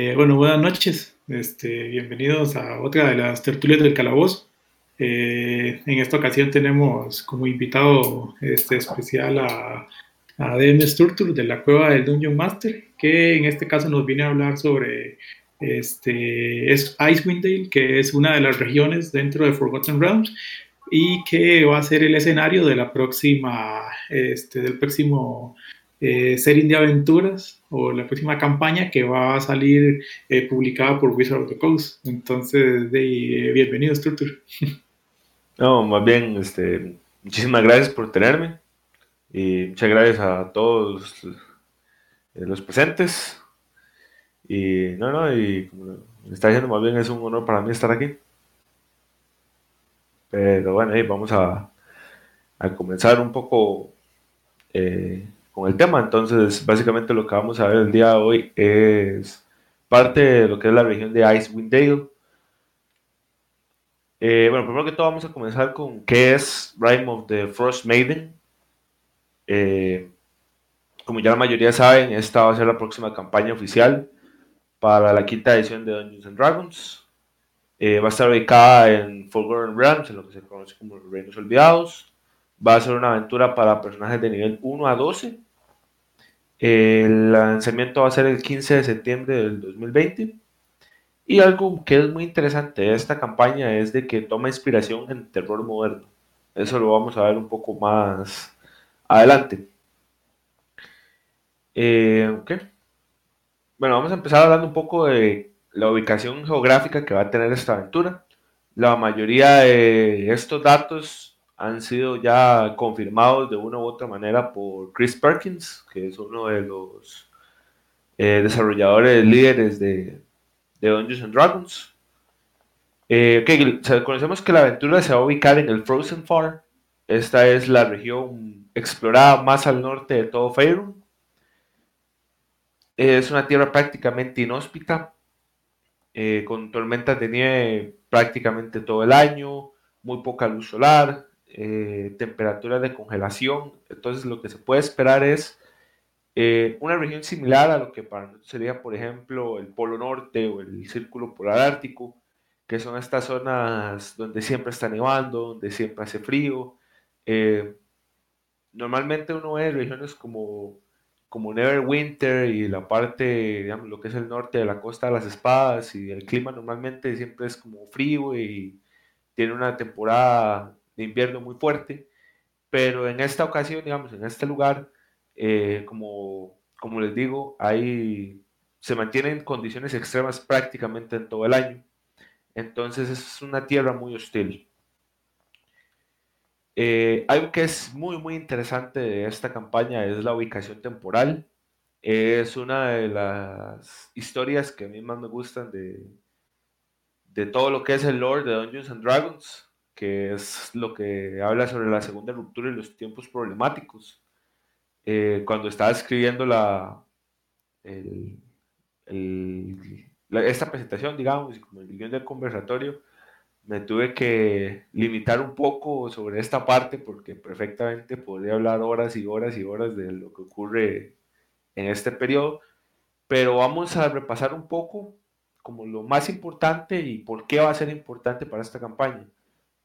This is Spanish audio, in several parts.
Eh, bueno, buenas noches. Este, bienvenidos a otra de las tertulias del calabozo. Eh, en esta ocasión tenemos como invitado este, especial a, a DM Structure de la cueva del Dungeon Master, que en este caso nos viene a hablar sobre este, es Icewind Dale, que es una de las regiones dentro de Forgotten Realms y que va a ser el escenario de la próxima, este, del próximo eh, serie de aventuras o la próxima campaña que va a salir eh, publicada por Wizard of the Coast. Entonces, de, eh, bienvenido, Structure. No, más bien, este, muchísimas gracias por tenerme y muchas gracias a todos los presentes. Y no, no, y como me está diciendo, más bien es un honor para mí estar aquí. Pero bueno, ahí vamos a, a comenzar un poco eh, con el tema. Entonces, básicamente lo que vamos a ver el día de hoy es parte de lo que es la región de Icewind Dale. Eh, bueno, primero que todo vamos a comenzar con qué es Rime of the Frost Maiden. Eh, como ya la mayoría saben, esta va a ser la próxima campaña oficial para la quinta edición de Dungeons and Dragons. Eh, va a estar ubicada en Forgotten Realms, en lo que se conoce como Reinos Olvidados. Va a ser una aventura para personajes de nivel 1 a 12 el lanzamiento va a ser el 15 de septiembre del 2020. Y algo que es muy interesante de esta campaña es de que toma inspiración en terror moderno. Eso lo vamos a ver un poco más adelante. Eh, bueno, vamos a empezar hablando un poco de la ubicación geográfica que va a tener esta aventura. La mayoría de estos datos han sido ya confirmados de una u otra manera por Chris Perkins, que es uno de los eh, desarrolladores líderes de, de Dungeons and Dragons. Eh, conocemos que la aventura se va a ubicar en el Frozen Far. Esta es la región explorada más al norte de todo Faerun. Es una tierra prácticamente inhóspita, eh, con tormentas de nieve prácticamente todo el año, muy poca luz solar, eh, temperaturas de congelación. Entonces lo que se puede esperar es eh, una región similar a lo que para nosotros sería, por ejemplo, el Polo Norte o el Círculo Polar Ártico, que son estas zonas donde siempre está nevando, donde siempre hace frío. Eh, normalmente uno ve regiones como, como Neverwinter y la parte, digamos, lo que es el norte de la Costa de las Espadas y el clima normalmente siempre es como frío y tiene una temporada de invierno muy fuerte, pero en esta ocasión, digamos, en este lugar, eh, como, como les digo, hay, se mantienen condiciones extremas prácticamente en todo el año. Entonces es una tierra muy hostil. Eh, algo que es muy, muy interesante de esta campaña es la ubicación temporal. Es una de las historias que a mí más me gustan de, de todo lo que es el lore de Dungeons and Dragons que es lo que habla sobre la segunda ruptura y los tiempos problemáticos. Eh, cuando estaba escribiendo la, esta presentación, digamos, y como el guion del conversatorio, me tuve que limitar un poco sobre esta parte porque perfectamente podría hablar horas y horas y horas de lo que ocurre en este periodo, pero vamos a repasar un poco como lo más importante y por qué va a ser importante para esta campaña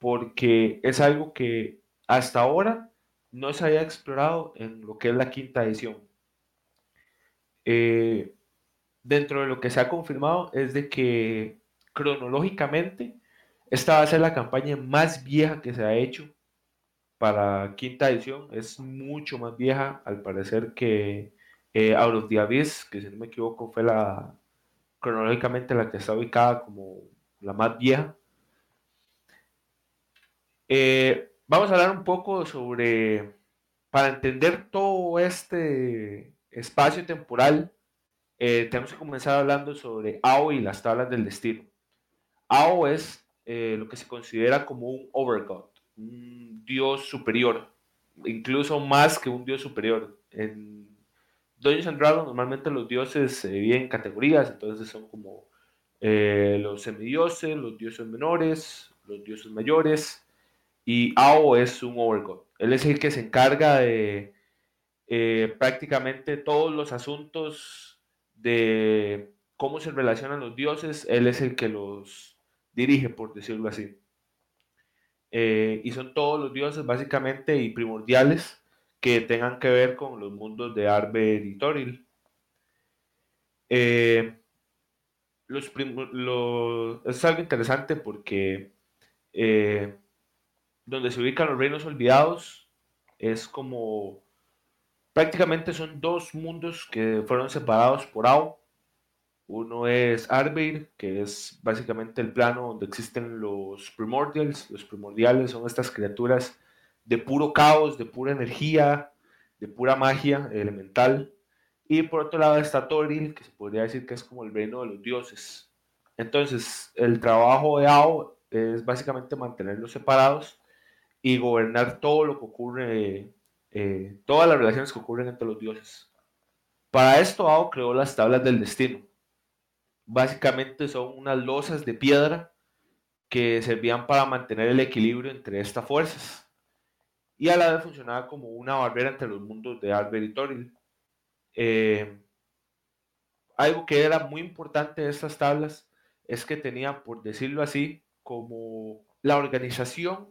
porque es algo que hasta ahora no se había explorado en lo que es la quinta edición. Eh, dentro de lo que se ha confirmado es de que cronológicamente esta va a ser la campaña más vieja que se ha hecho para quinta edición. Es mucho más vieja, al parecer, que eh, Out of que si no me equivoco fue la cronológicamente la que está ubicada como la más vieja. Eh, vamos a hablar un poco sobre, para entender todo este espacio temporal, eh, tenemos que comenzar hablando sobre Ao y las tablas del destino. Ao es eh, lo que se considera como un overgod, un dios superior, incluso más que un dios superior. En Dungeons and Dragons normalmente los dioses se dividen en categorías, entonces son como los semidioses, los dioses menores, los dioses mayores, y Ao es un overgod. Él es el que se encarga de eh, prácticamente todos los asuntos de cómo se relacionan los dioses, él es el que los dirige, por decirlo así. Eh, y son todos los dioses básicamente y primordiales que tengan que ver con los mundos de Arber y Toril. Eh, es algo interesante porque eh, donde se ubican los reinos olvidados es como prácticamente son dos mundos que fueron separados por Ao. Uno es Arbeir, que es básicamente el plano donde existen los primordials. Los primordiales son estas criaturas de puro caos, de pura energía, de pura magia elemental. Y por otro lado está Toril, que se podría decir que es como el reino de los dioses. Entonces, el trabajo de Ao es básicamente mantenerlos separados y gobernar todo lo que ocurre, eh, todas las relaciones que ocurren entre los dioses. Para esto, Ao creó las tablas del destino. Básicamente son unas losas de piedra que servían para mantener el equilibrio entre estas fuerzas. Y a la vez funcionaba como una barrera entre los mundos de Arber y Toril. Eh, algo que era muy importante de estas tablas es que tenía, por decirlo así, como la organización,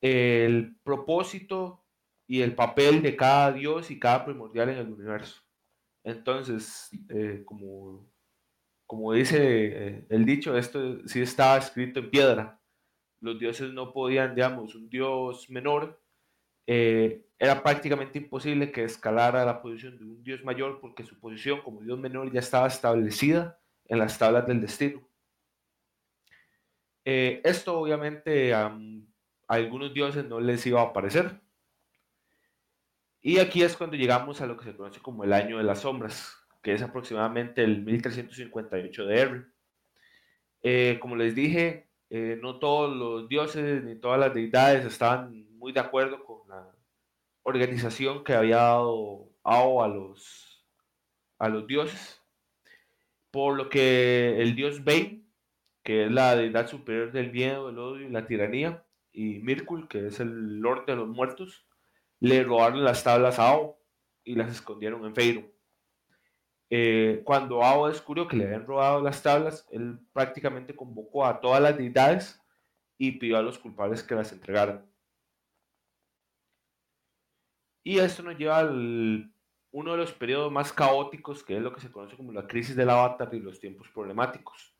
el propósito y el papel de cada dios y cada primordial en el universo. Entonces, eh, como, como dice eh, el dicho, esto sí estaba escrito en piedra. Los dioses no podían, digamos, un dios menor, eh, era prácticamente imposible que escalara la posición de un dios mayor porque su posición como dios menor ya estaba establecida en las tablas del destino. Esto obviamente algunos dioses no les iba a aparecer. Y aquí es cuando llegamos a lo que se conoce como el año de las sombras, que es aproximadamente el 1358 de R. Eh, como les dije, eh, no todos los dioses ni todas las deidades estaban muy de acuerdo con la organización que había dado Ao a los, a los dioses por lo que el dios Bane, que es la deidad superior del miedo, el odio y la tiranía, y Mirkul, que es el lord de los muertos, le robaron las tablas a Ao y las escondieron en Feiro. Eh, cuando Ao descubrió que le habían robado las tablas, él prácticamente convocó a todas las deidades y pidió a los culpables que las entregaran. Y esto nos lleva al uno de los periodos más caóticos, que es lo que se conoce como la crisis del avatar y los tiempos problemáticos.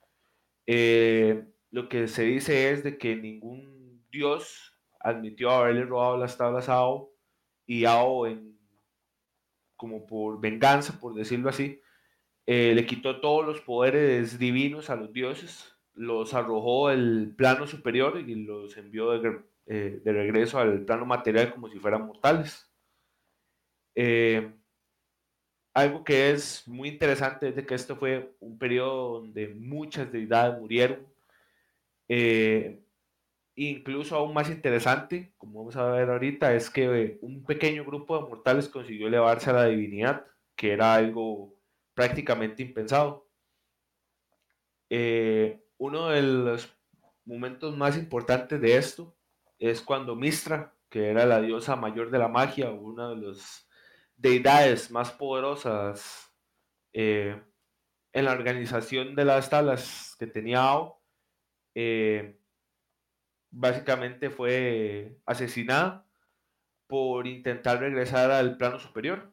Eh, lo que se dice es de que ningún dios admitió haberle robado las tablas a Ao y Ao, en, como por venganza, por decirlo así, eh, le quitó todos los poderes divinos a los dioses, los arrojó el plano superior y los envió de, eh, de regreso al plano material como si fueran mortales. Eh, algo que es muy interesante es de que esto fue un periodo donde muchas deidades murieron. Incluso aún más interesante, como vamos a ver ahorita, es que un pequeño grupo de mortales consiguió elevarse a la divinidad, que era algo prácticamente impensado. Eh, uno de los momentos más importantes de esto es cuando Mistra, que era la diosa mayor de la magia, uno de los deidades más poderosas eh, en la organización de las tablas que tenía Ao, eh, básicamente fue asesinada por intentar regresar al plano superior.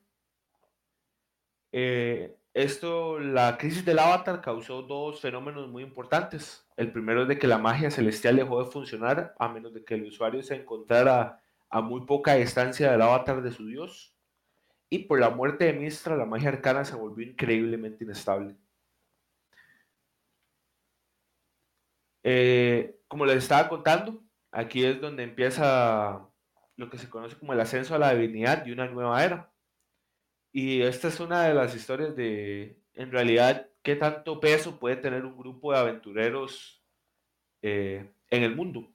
Eh, esto, la crisis del avatar causó dos fenómenos muy importantes. El primero es de que la magia celestial dejó de funcionar a menos de que el usuario se encontrara a muy poca distancia del avatar de su dios. Y por la muerte de Mistra, la magia arcana se volvió increíblemente inestable. Eh, como les estaba contando, aquí es donde empieza lo que se conoce como el ascenso a la divinidad y una nueva era. Y esta es una de las historias de, en realidad, qué tanto peso puede tener un grupo de aventureros eh, en el mundo.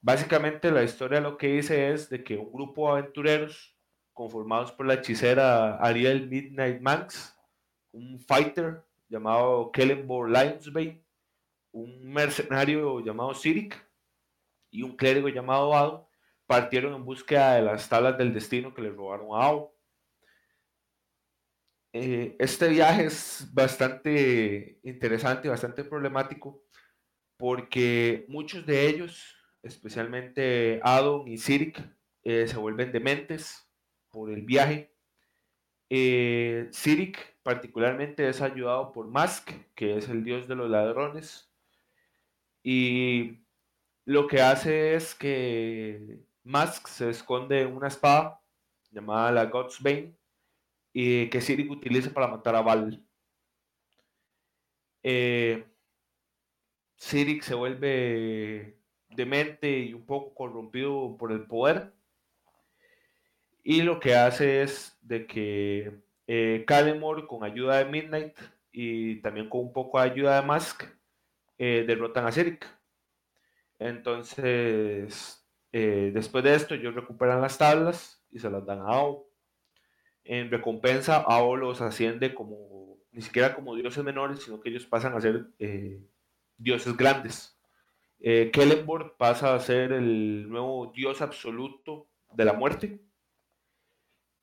Básicamente la historia lo que dice es de que un grupo de aventureros conformados por la hechicera Ariel Midnight Manx, un fighter llamado Kellenborg Lionsbane, un mercenario llamado Sirik y un clérigo llamado Ado partieron en búsqueda de las tablas del destino que le robaron a Ao. Eh, este viaje es bastante interesante, bastante problemático, porque muchos de ellos, especialmente Adon y Sirik, eh, se vuelven dementes por el viaje. Eh, Sirik particularmente es ayudado por Mask, que es el dios de los ladrones, y lo que hace es que Mask se esconde en una espada llamada la God's Bane y que Sirik utiliza para matar a Val. Eh, Sirik se vuelve demente y un poco corrompido por el poder. Y lo que hace es de que eh, con ayuda de Midnight y también con un poco de ayuda de Mask, eh, derrotan a Sirik. Entonces, eh, después de esto, ellos recuperan las tablas y se las dan a Ao. En recompensa, Ao los asciende como, ni siquiera como dioses menores, sino que ellos pasan a ser eh, dioses grandes. Kellenborg pasa a ser el nuevo dios absoluto de la muerte.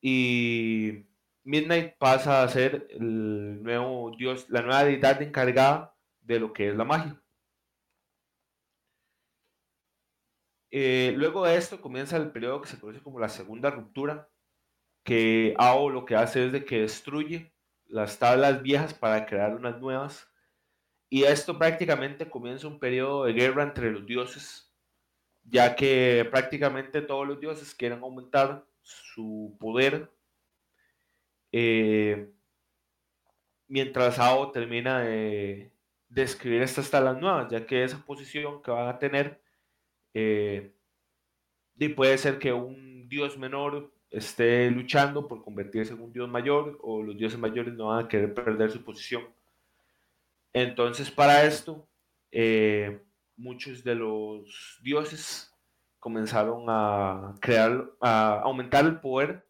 Y Midnight pasa a ser el nuevo dios, la nueva deidad encargada de lo que es la magia. Eh, luego de esto comienza el periodo que se conoce como la segunda ruptura, que AO lo que hace es de que destruye las tablas viejas para crear unas nuevas. Y esto prácticamente comienza un periodo de guerra entre los dioses, ya que prácticamente todos los dioses quieren aumentar su poder. Eh, mientras AO termina de, de escribir estas tablas nuevas, ya que esa posición que van a tener eh, y puede ser que un dios menor esté luchando por convertirse en un dios mayor o los dioses mayores no van a querer perder su posición. Entonces, para esto, eh, muchos de los dioses comenzaron a crear, a aumentar el poder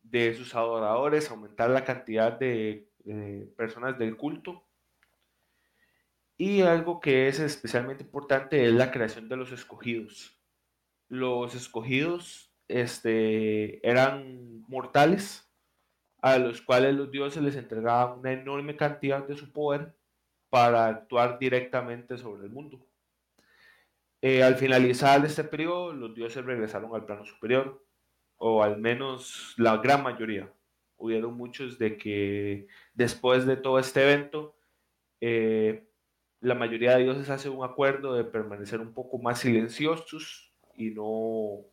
de sus adoradores, aumentar la cantidad de personas del culto y algo que es especialmente importante es la creación de los escogidos. Los escogidos este, eran mortales a los cuales los dioses les entregaban una enorme cantidad de su poder para actuar directamente sobre el mundo. Eh, al finalizar este periodo, los dioses regresaron al plano superior, o al menos la gran mayoría. Hubieron muchos de que después de todo este evento, eh, la mayoría de dioses hace un acuerdo de permanecer un poco más silenciosos y no,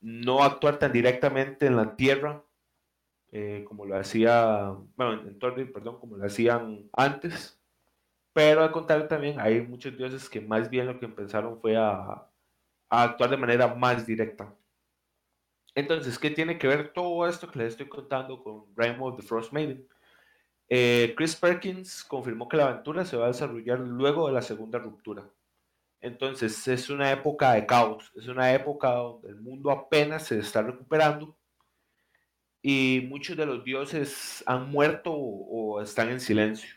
no actuar tan directamente en la tierra eh, como lo hacía, bueno, en perdón, como lo hacían antes. Pero al contrario también hay muchos dioses que más bien lo que empezaron fue a, actuar de manera más directa. Entonces, ¿qué tiene que ver todo esto que les estoy contando con Rime of the Frost Maiden? Eh, Chris Perkins confirmó que la aventura se va a desarrollar luego de la segunda ruptura. Entonces es una época de caos, es una época donde el mundo apenas se está recuperando y muchos de los dioses han muerto o, están en silencio.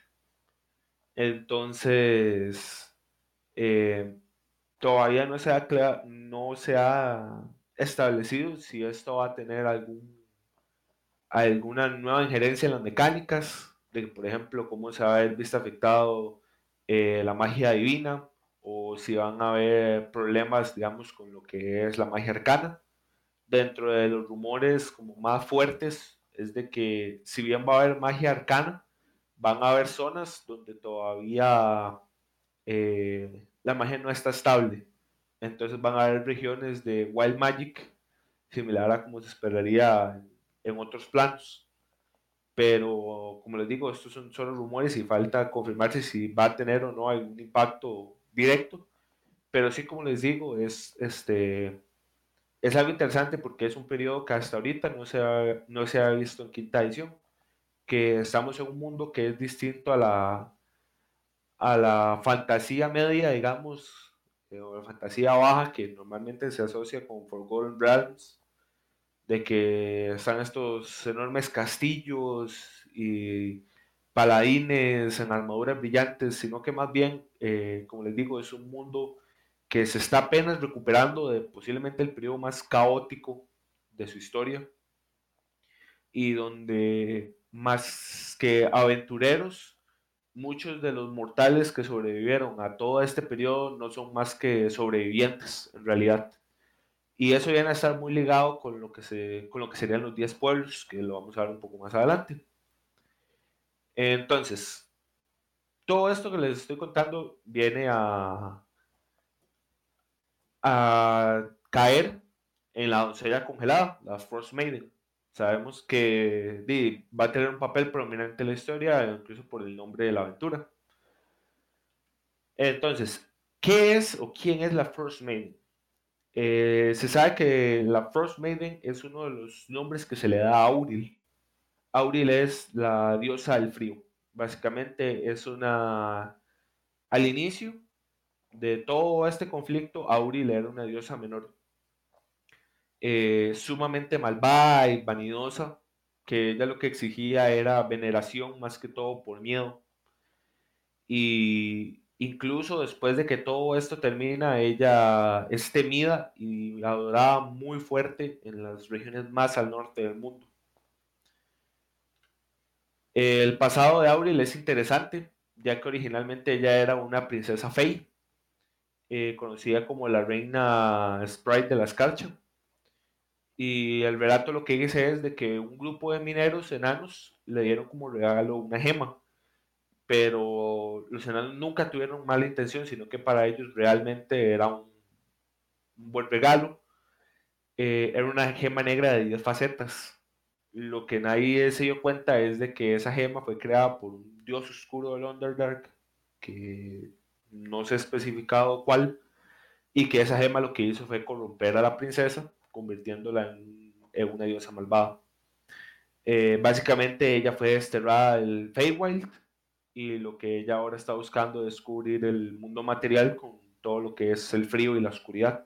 Entonces, eh, todavía no se, ha, no se ha establecido si esto va a tener algún, alguna nueva injerencia en las mecánicas de, por ejemplo, cómo se va a ver visto afectado eh, la magia divina o si van a haber problemas, digamos, con lo que es la magia arcana. Dentro de los rumores como más fuertes es de que si bien va a haber magia arcana, van a haber zonas donde todavía eh, la magia no está estable. Entonces van a haber regiones de Wild Magic, similar a como se esperaría en otros planos pero como les digo, estos son solo rumores y falta confirmarse si va a tener o no algún impacto directo. Pero sí, como les digo, es, este, es algo interesante porque es un periodo que hasta ahorita no se, ha, no se ha visto en quinta edición, que estamos en un mundo que es distinto a la, a la fantasía media, digamos, eh, o la fantasía baja que normalmente se asocia con Forgotten Realms de que están estos enormes castillos y paladines en armaduras brillantes, sino que más bien, eh, como les digo, es un mundo que se está apenas recuperando de posiblemente el periodo más caótico de su historia. y donde más que aventureros, muchos de los mortales que sobrevivieron a todo este periodo no son más que sobrevivientes en realidad. Y eso viene a estar muy ligado con lo que, se, con lo que serían los 10 pueblos, que lo vamos a ver un poco más adelante. Entonces, todo esto que les estoy contando viene a, caer en la doncella congelada, la Frost Maiden. Sabemos que va a tener un papel prominente en la historia, incluso por el nombre de la aventura. Entonces, ¿qué es o quién es la Frost Maiden? Eh, se sabe que la Frost Maiden es uno de los nombres que se le da a Auril. Auril es la diosa del frío. Básicamente es una... Al inicio de todo este conflicto, Auril era una diosa menor, eh, sumamente malvada y vanidosa, que ella lo que exigía era veneración más que todo por miedo. Y incluso después de que todo esto termina, ella es temida y adorada muy fuerte en las regiones más al norte del mundo. El pasado de Auril es interesante, ya que originalmente ella era una princesa fey, eh, conocida como la reina Sprite de la escarcha. Y el relato lo que dice es de que un grupo de mineros enanos le dieron como regalo una gema, pero los enanos nunca tuvieron mala intención, sino que para ellos realmente era un, buen regalo. Eh, era una gema negra de 10 facetas lo que nadie se dio cuenta es de que esa gema fue creada por un dios oscuro del Underdark, que no se ha especificado cuál, y que esa gema lo que hizo fue corromper a la princesa, convirtiéndola en, una diosa malvada. Eh, básicamente ella fue desterrada del Feywild y lo que ella ahora está buscando es descubrir el mundo material con todo lo que es el frío y la oscuridad.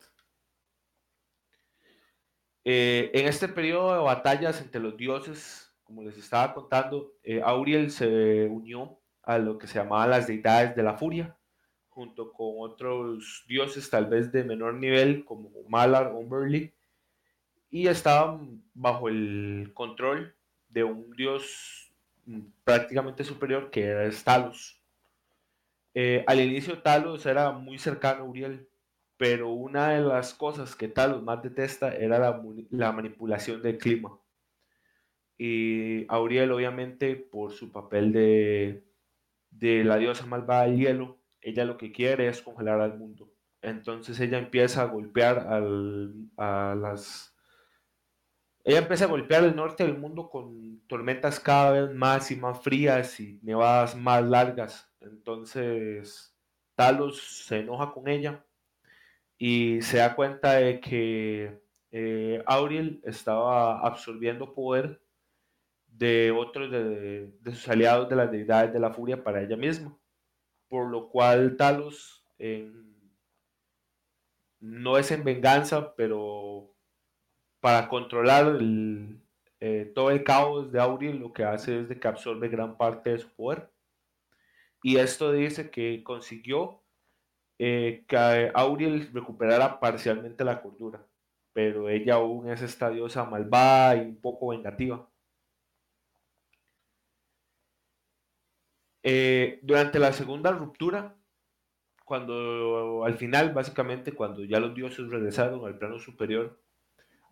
Eh, en este periodo de batallas entre los dioses, como les estaba contando, eh, Auriel se unió a lo que se llamaban las deidades de la furia, junto con otros dioses tal vez de menor nivel como Malar o Umberly, y estaban bajo el control de un dios prácticamente superior que era Talos. Eh, al inicio Talos era muy cercano a Uriel, pero una de las cosas que Talos más detesta era la, manipulación del clima. Y Auriel, obviamente, por su papel de, de la diosa malvada del hielo, ella lo que quiere es congelar al mundo. Entonces ella empieza a golpear a las... Ella empieza a golpear el norte del mundo con tormentas cada vez más y más frías y nevadas más largas. Entonces Talos se enoja con ella y se da cuenta de que eh, Auriel estaba absorbiendo poder de otros de, sus aliados de las deidades de la furia para ella misma, por lo cual Talos no es en venganza, pero para controlar eh, todo el caos de Auriel lo que hace es de que absorbe gran parte de su poder. Y esto dice que consiguió eh, que Auriel recuperara parcialmente la cordura, pero ella aún es esta diosa malvada y un poco vengativa. Eh, durante la segunda ruptura, cuando al final, básicamente, cuando ya los dioses regresaron al plano superior,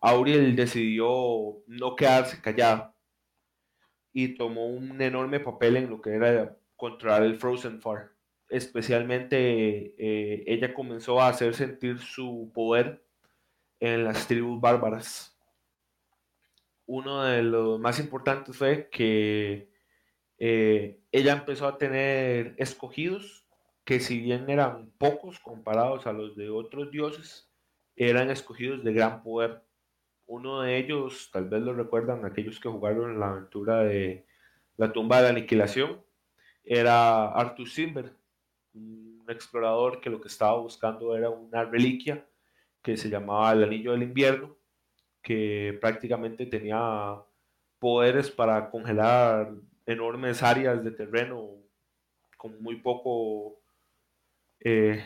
Auriel decidió no quedarse callada y tomó un enorme papel en lo que era controlar el Frozen Far especialmente eh, ella comenzó a hacer sentir su poder en las tribus bárbaras. Uno de los más importantes fue que eh, ella empezó a tener escogidos que si bien eran pocos comparados a los de otros dioses, eran escogidos de gran poder. Uno de ellos, tal vez lo recuerdan aquellos que jugaron la aventura de la tumba de la aniquilación, era Arthur Silver, un explorador que lo que estaba buscando era una reliquia que se llamaba el Anillo del Invierno, que prácticamente tenía poderes para congelar enormes áreas de terreno con muy poco, eh,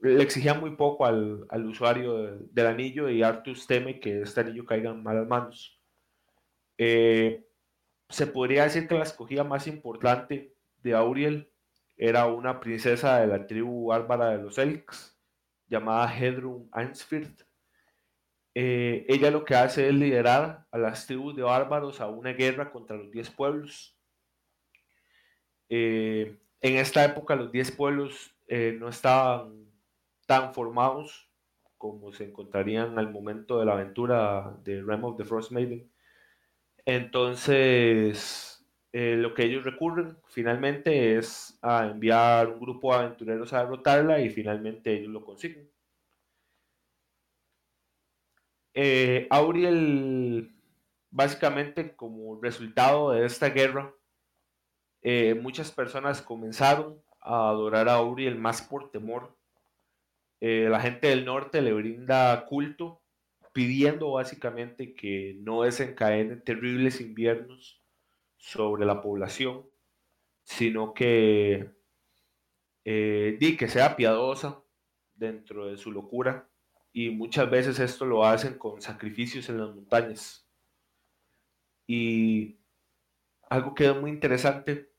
le exigía muy poco al, usuario del anillo y Artus teme que este anillo caiga en malas manos. Eh, se podría decir que la escogida más importante de Auriel era una princesa de la tribu bárbara de los Elks, llamada Hedrun Ainsfirth. Eh, ella lo que hace es liderar a las tribus de bárbaros a una guerra contra los diez pueblos. Eh, en esta época los diez pueblos eh, no estaban tan formados como se encontrarían al momento de la aventura de Realm of the Frost Maiden. Entonces, lo que ellos recurren finalmente es a enviar un grupo de aventureros a derrotarla y finalmente ellos lo consiguen. Eh, Auriel, básicamente como resultado de esta guerra, eh, muchas personas comenzaron a adorar a Auriel más por temor. Eh, la gente del norte le brinda culto, pidiendo básicamente que no desencadenen terribles inviernos sobre la población, sino que, di que sea piadosa dentro de su locura y muchas veces esto lo hacen con sacrificios en las montañas. Y algo que es muy interesante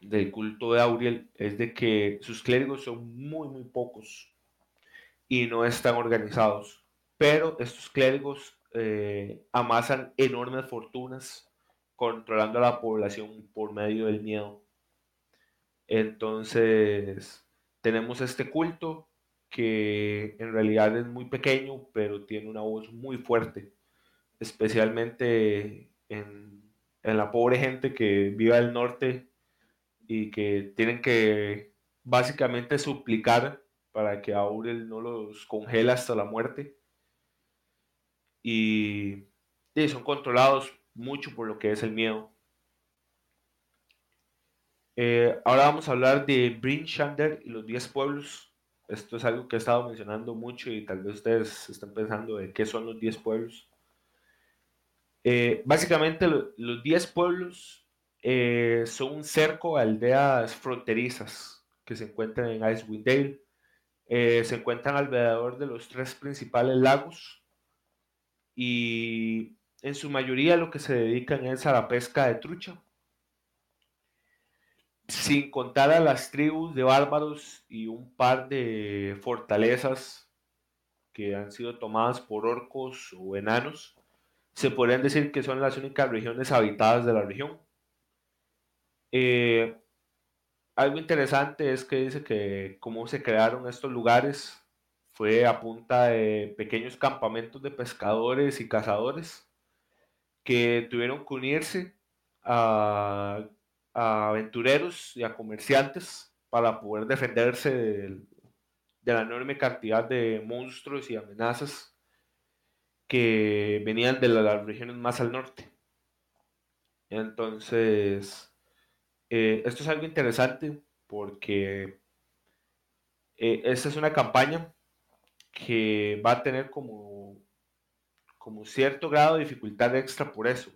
del culto de Auriel es de que sus clérigos son muy, muy pocos y no están organizados. Pero estos clérigos eh, amasan enormes fortunas controlando a la población por medio del miedo. Entonces, tenemos este culto que en realidad es muy pequeño, pero tiene una voz muy fuerte, especialmente en, la pobre gente que vive al norte y que tienen que básicamente suplicar para que Aurel no los congela hasta la muerte. Y, son controlados mucho por lo que es el miedo. Eh, ahora vamos a hablar de Bryn Shander y los 10 pueblos. Esto es algo que he estado mencionando mucho y tal vez ustedes estén pensando de qué son los 10 pueblos. Eh, básicamente los 10 pueblos eh, son un cerco de aldeas fronterizas que se encuentran en Icewind Dale. Eh, se encuentran alrededor de los tres principales lagos y en su mayoría lo que se dedican es a la pesca de trucha sin contar a las tribus de bárbaros y un par de fortalezas que han sido tomadas por orcos o enanos, se podrían decir que son las únicas regiones habitadas de la región. Eh, algo interesante es que dice que cómo se crearon estos lugares fue a punta de pequeños campamentos de pescadores y cazadores que tuvieron que unirse a aventureros y a comerciantes para poder defenderse de, la enorme cantidad de monstruos y amenazas que venían de las regiones más al norte. Entonces, eh, esto es algo interesante porque eh, esta es una campaña que va a tener como, como cierto grado de dificultad extra por eso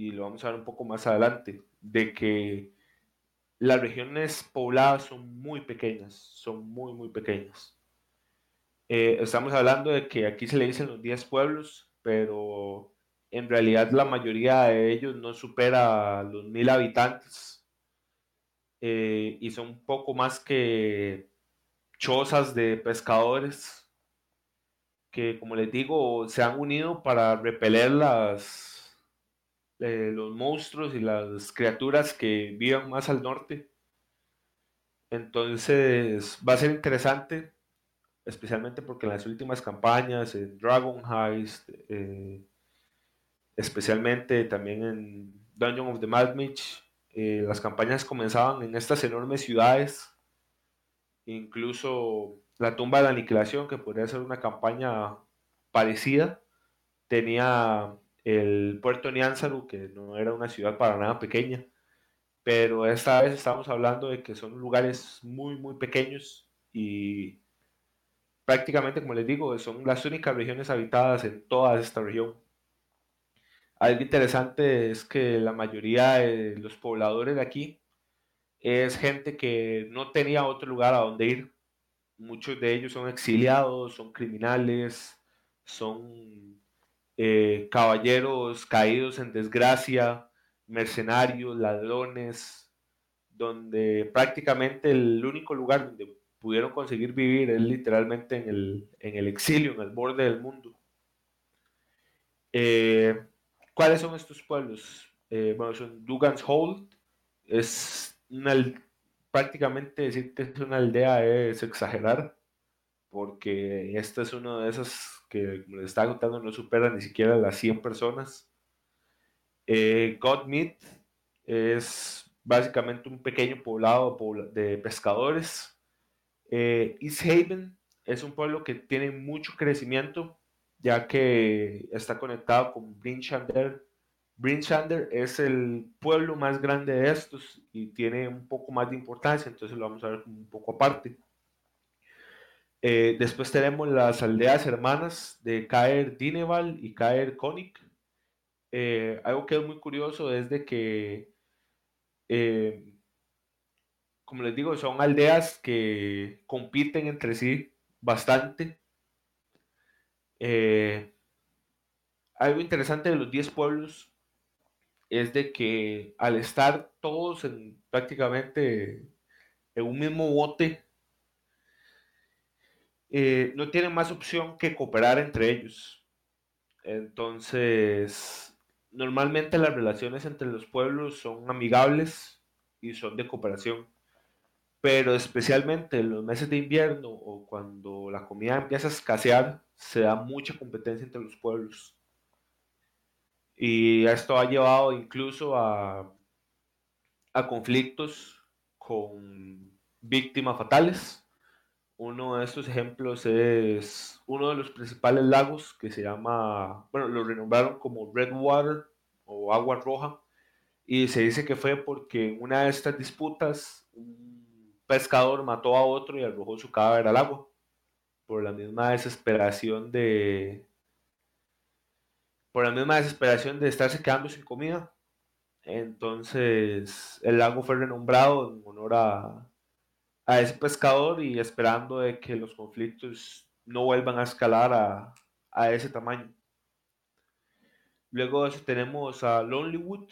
y lo vamos a ver un poco más adelante, de que las regiones pobladas son muy pequeñas, son muy, muy pequeñas. Eh, estamos hablando de que aquí se le dicen los 10 pueblos, pero en realidad la mayoría de ellos no supera los mil habitantes eh, y son poco más que chozas de pescadores que, como les digo, se han unido para repeler las, los monstruos y las criaturas que vivan más al norte. Entonces va a ser interesante, especialmente porque en las últimas campañas, en Dragon Heist, eh, especialmente también en Dungeon of the Mad eh, las campañas comenzaban en estas enormes ciudades, incluso la tumba de la aniquilación, que podría ser una campaña parecida, tenía el puerto Nianzaru, que no era una ciudad para nada pequeña, pero esta vez estamos hablando de que son lugares muy, muy pequeños y prácticamente, como les digo, son las únicas regiones habitadas en toda esta región. Algo interesante es que la mayoría de los pobladores de aquí es gente que no tenía otro lugar a donde ir. Muchos de ellos son exiliados, son criminales, son eh, caballeros caídos en desgracia, mercenarios, ladrones, donde prácticamente el único lugar donde pudieron conseguir vivir es literalmente en el, en el exilio, en el borde del mundo. Eh, ¿Cuáles son estos pueblos? Eh, bueno, son Dugan's Hold, es una, prácticamente decir que es una aldea es exagerar, porque esta es una de esas que, como les estaba contando, no supera ni siquiera las 100 personas. Eh, es básicamente un pequeño poblado de pescadores. Eh, East Haven es un pueblo que tiene mucho crecimiento, ya que está conectado con Brinchander. Brinchander es el pueblo más grande de estos y tiene un poco más de importancia, entonces lo vamos a ver un poco aparte. Eh, después tenemos las aldeas hermanas de Caer Dineval y Caer Konik. Eh, algo que es muy curioso es de que, eh, como les digo, son aldeas que compiten entre sí bastante. Algo interesante de los 10 pueblos es de que al estar todos en prácticamente en un mismo bote, eh, no tienen más opción que cooperar entre ellos. Entonces, normalmente las relaciones entre los pueblos son amigables y son de cooperación. Pero especialmente en los meses de invierno o cuando la comida empieza a escasear, se da mucha competencia entre los pueblos. Y esto ha llevado incluso a, a conflictos con víctimas fatales uno de estos ejemplos es uno de los principales lagos que se llama, bueno, lo renombraron como Red Water o Agua Roja y se dice que fue porque en una de estas disputas un pescador mató a otro y arrojó su cadáver al agua por la misma desesperación de por la misma desesperación de estarse quedando sin comida. Entonces el lago fue renombrado en honor a, a ese pescador y esperando de que los conflictos no vuelvan a escalar a, a ese tamaño. Luego tenemos a Lonelywood,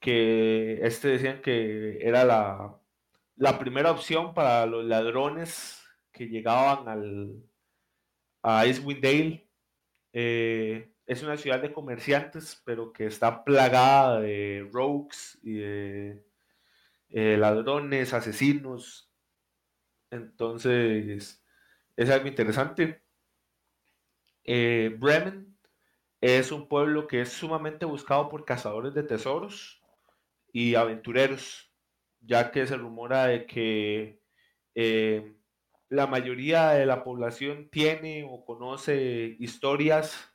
que este decían que era la, la primera opción para los ladrones que llegaban al, a Dale. Eh, es una ciudad de comerciantes, pero que está plagada de rogues y de eh, ladrones, asesinos, entonces, es algo interesante. Eh, Bremen es un pueblo que es sumamente buscado por cazadores de tesoros y aventureros, ya que se rumora de que eh, la mayoría de la población tiene o conoce historias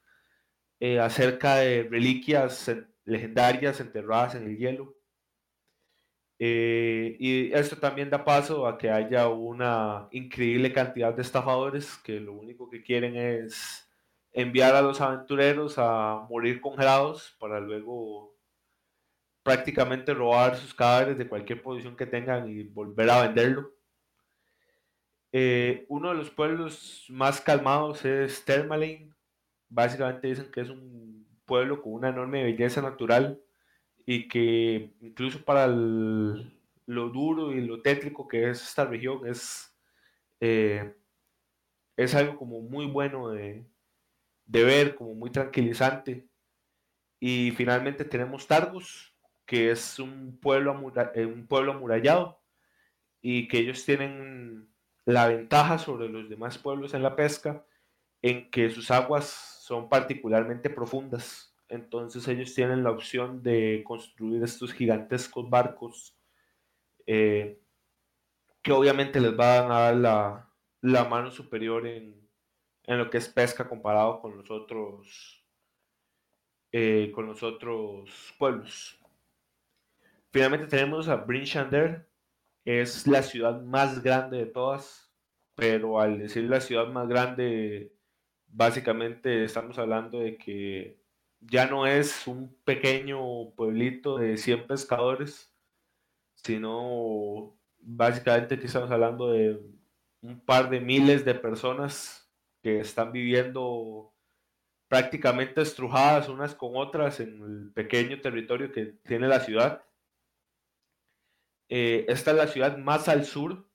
eh, acerca de reliquias legendarias enterradas en el hielo. Eh, y esto también da paso a que haya una increíble cantidad de estafadores que lo único que quieren es enviar a los aventureros a morir congelados para luego prácticamente robar sus cadáveres de cualquier posición que tengan y volver a venderlo. Eh, uno de los pueblos más calmados es Termalain. Básicamente dicen que es un pueblo con una enorme belleza natural y que incluso para lo duro y lo tétrico que es esta región es, eh, es algo como muy bueno de, ver, como muy tranquilizante. Y finalmente tenemos Targus, que es un pueblo, eh, un pueblo amurallado y que ellos tienen la ventaja sobre los demás pueblos en la pesca en que sus aguas son particularmente profundas entonces ellos tienen la opción de construir estos gigantescos barcos eh, que obviamente les van a dar la, mano superior en, lo que es pesca comparado con los otros, eh, con los otros pueblos. Finalmente tenemos a Brinshander, es la ciudad más grande de todas, pero al decir la ciudad más grande, básicamente estamos hablando de que ya no es un pequeño pueblito de 100 pescadores, sino básicamente aquí estamos hablando de un par de miles de personas que están viviendo prácticamente estrujadas unas con otras en el pequeño territorio que tiene la ciudad. Eh, esta es la ciudad más al sur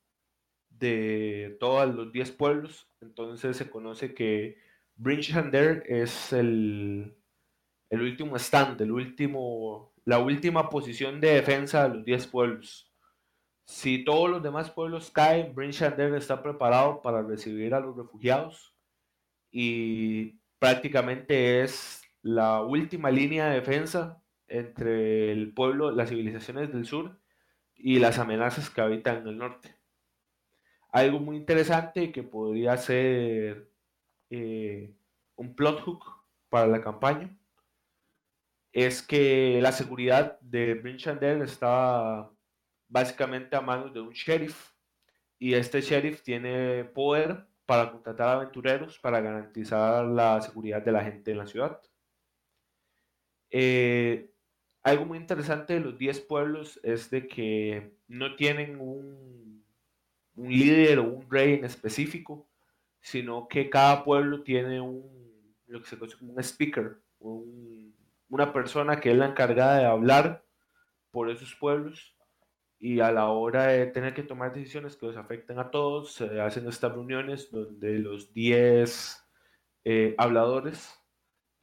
de todos los 10 pueblos, entonces se conoce que Brinchander es el, el último stand, el último, la última posición de defensa de los 10 pueblos. Si todos los demás pueblos caen, Brinchander está preparado para recibir a los refugiados y prácticamente es la última línea de defensa entre el pueblo, las civilizaciones del sur y las amenazas que habitan en el norte. Algo muy interesante que podría ser eh, un plot hook para la campaña es que la seguridad de Brinchander está básicamente a manos de un sheriff y este sheriff tiene poder para contratar aventureros para garantizar la seguridad de la gente en la ciudad. Eh, algo muy interesante de los 10 pueblos es de que no tienen un, líder o un rey en específico, sino que cada pueblo tiene un, lo que se conoce como un speaker, una persona que es la encargada de hablar por esos pueblos y a la hora de tener que tomar decisiones que los afecten a todos, se hacen estas reuniones donde los 10 eh, habladores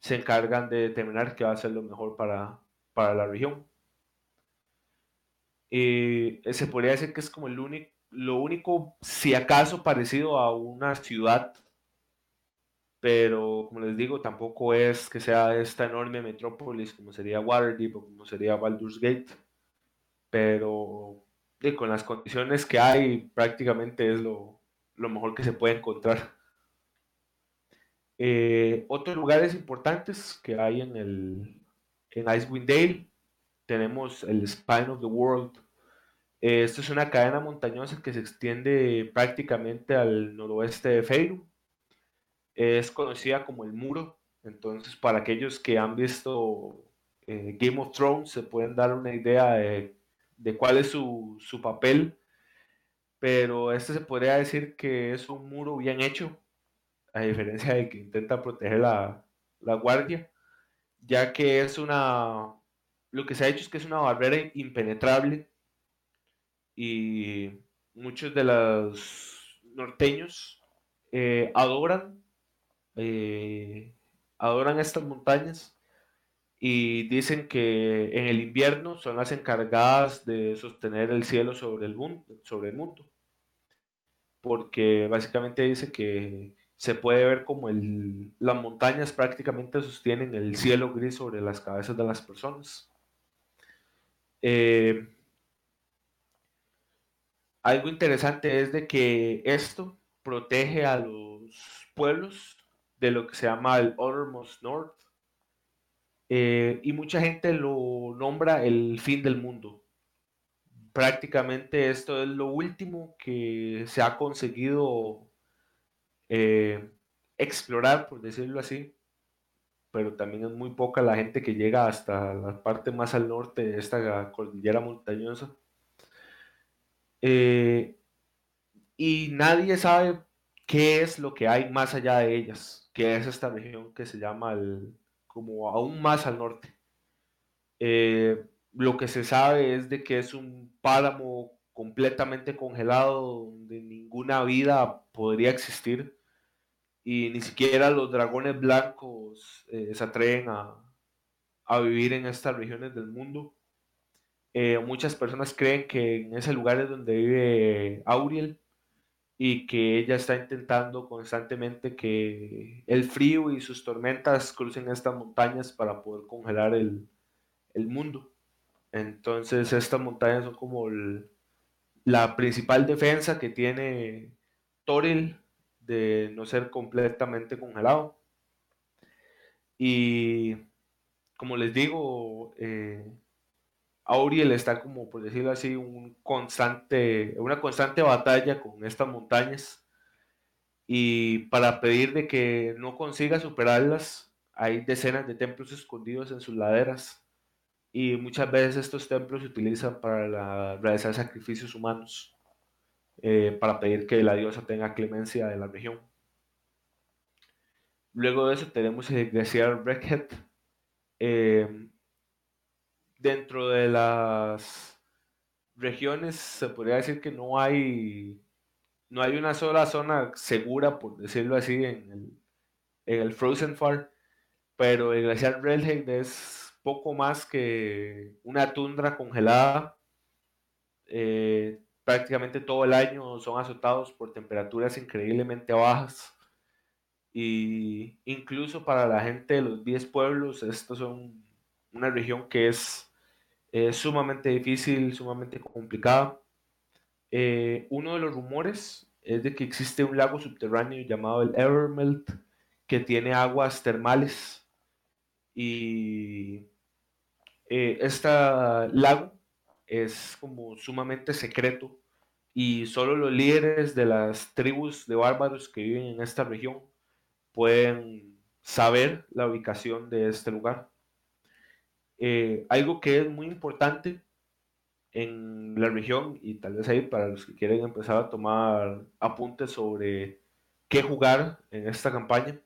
se encargan de determinar qué va a ser lo mejor para, para la región. Eh, se podría decir que es como el único, lo único, si acaso, parecido a una ciudad, pero como les digo, tampoco es que sea esta enorme metrópolis como sería Waterdeep o como sería Baldur's Gate pero con las condiciones que hay prácticamente es lo, mejor que se puede encontrar. Eh, otros lugares importantes que hay en, el, en Icewind Dale, tenemos el Spine of the World. Eh, esto es una cadena montañosa que se extiende prácticamente al noroeste de Faerû. Es conocida como el muro. Entonces, para aquellos que han visto eh, Game of Thrones, se pueden dar una idea de de cuál es su, papel, pero este se podría decir que es un muro bien hecho, a diferencia de que intenta proteger la, guardia, ya que es una, lo que se ha hecho es que es una barrera impenetrable y muchos de los norteños eh, adoran, eh, adoran estas montañas y dicen que en el invierno son las encargadas de sostener el cielo sobre el mundo, sobre el mundo. porque básicamente dice que se puede ver como el, las montañas prácticamente sostienen el cielo gris sobre las cabezas de las personas. Eh, algo interesante es de que esto protege a los pueblos de lo que se llama el Outermost North, eh, y mucha gente lo nombra el fin del mundo. Prácticamente esto es lo último que se ha conseguido eh, explorar, por decirlo así, pero también es muy poca la gente que llega hasta la parte más al norte de esta cordillera montañosa. Eh, y nadie sabe qué es lo que hay más allá de ellas, que es esta región que se llama el, como aún más al norte. Eh, lo que se sabe es de que es un páramo completamente congelado donde ninguna vida podría existir y ni siquiera los dragones blancos eh, se atreven a, vivir en estas regiones del mundo. Eh, muchas personas creen que en ese lugar es donde vive Auriel, y que ella está intentando constantemente que el frío y sus tormentas crucen estas montañas para poder congelar el, mundo. Entonces estas montañas son como la principal defensa que tiene Toril de no ser completamente congelado. Y como les digo, eh, Auriel está como, por decirlo así, un constante, una constante batalla con estas montañas. Y para pedir de que no consiga superarlas, hay decenas de templos escondidos en sus laderas. Y muchas veces estos templos se utilizan para realizar sacrificios humanos, eh, para pedir que la diosa tenga clemencia de la región. Luego de eso tenemos el glaciar Breckhead. Eh, dentro de las regiones se podría decir que no hay no hay una sola zona segura, por decirlo así, en el, en el Frozen Far, pero el glaciar Breckhead es poco más que una tundra congelada. Eh, prácticamente todo el año son azotados por temperaturas increíblemente bajas y incluso para la gente de los 10 pueblos, estos son una región que es sumamente difícil, sumamente complicada. Eh, uno de los rumores es de que existe un lago subterráneo llamado el Evermelt que tiene aguas termales y eh, este lago es como sumamente secreto y solo los líderes de las tribus de bárbaros que viven en esta región pueden saber la ubicación de este lugar. Eh, algo que es muy importante en la región y tal vez ahí para los que quieren empezar a tomar apuntes sobre qué jugar en esta campaña,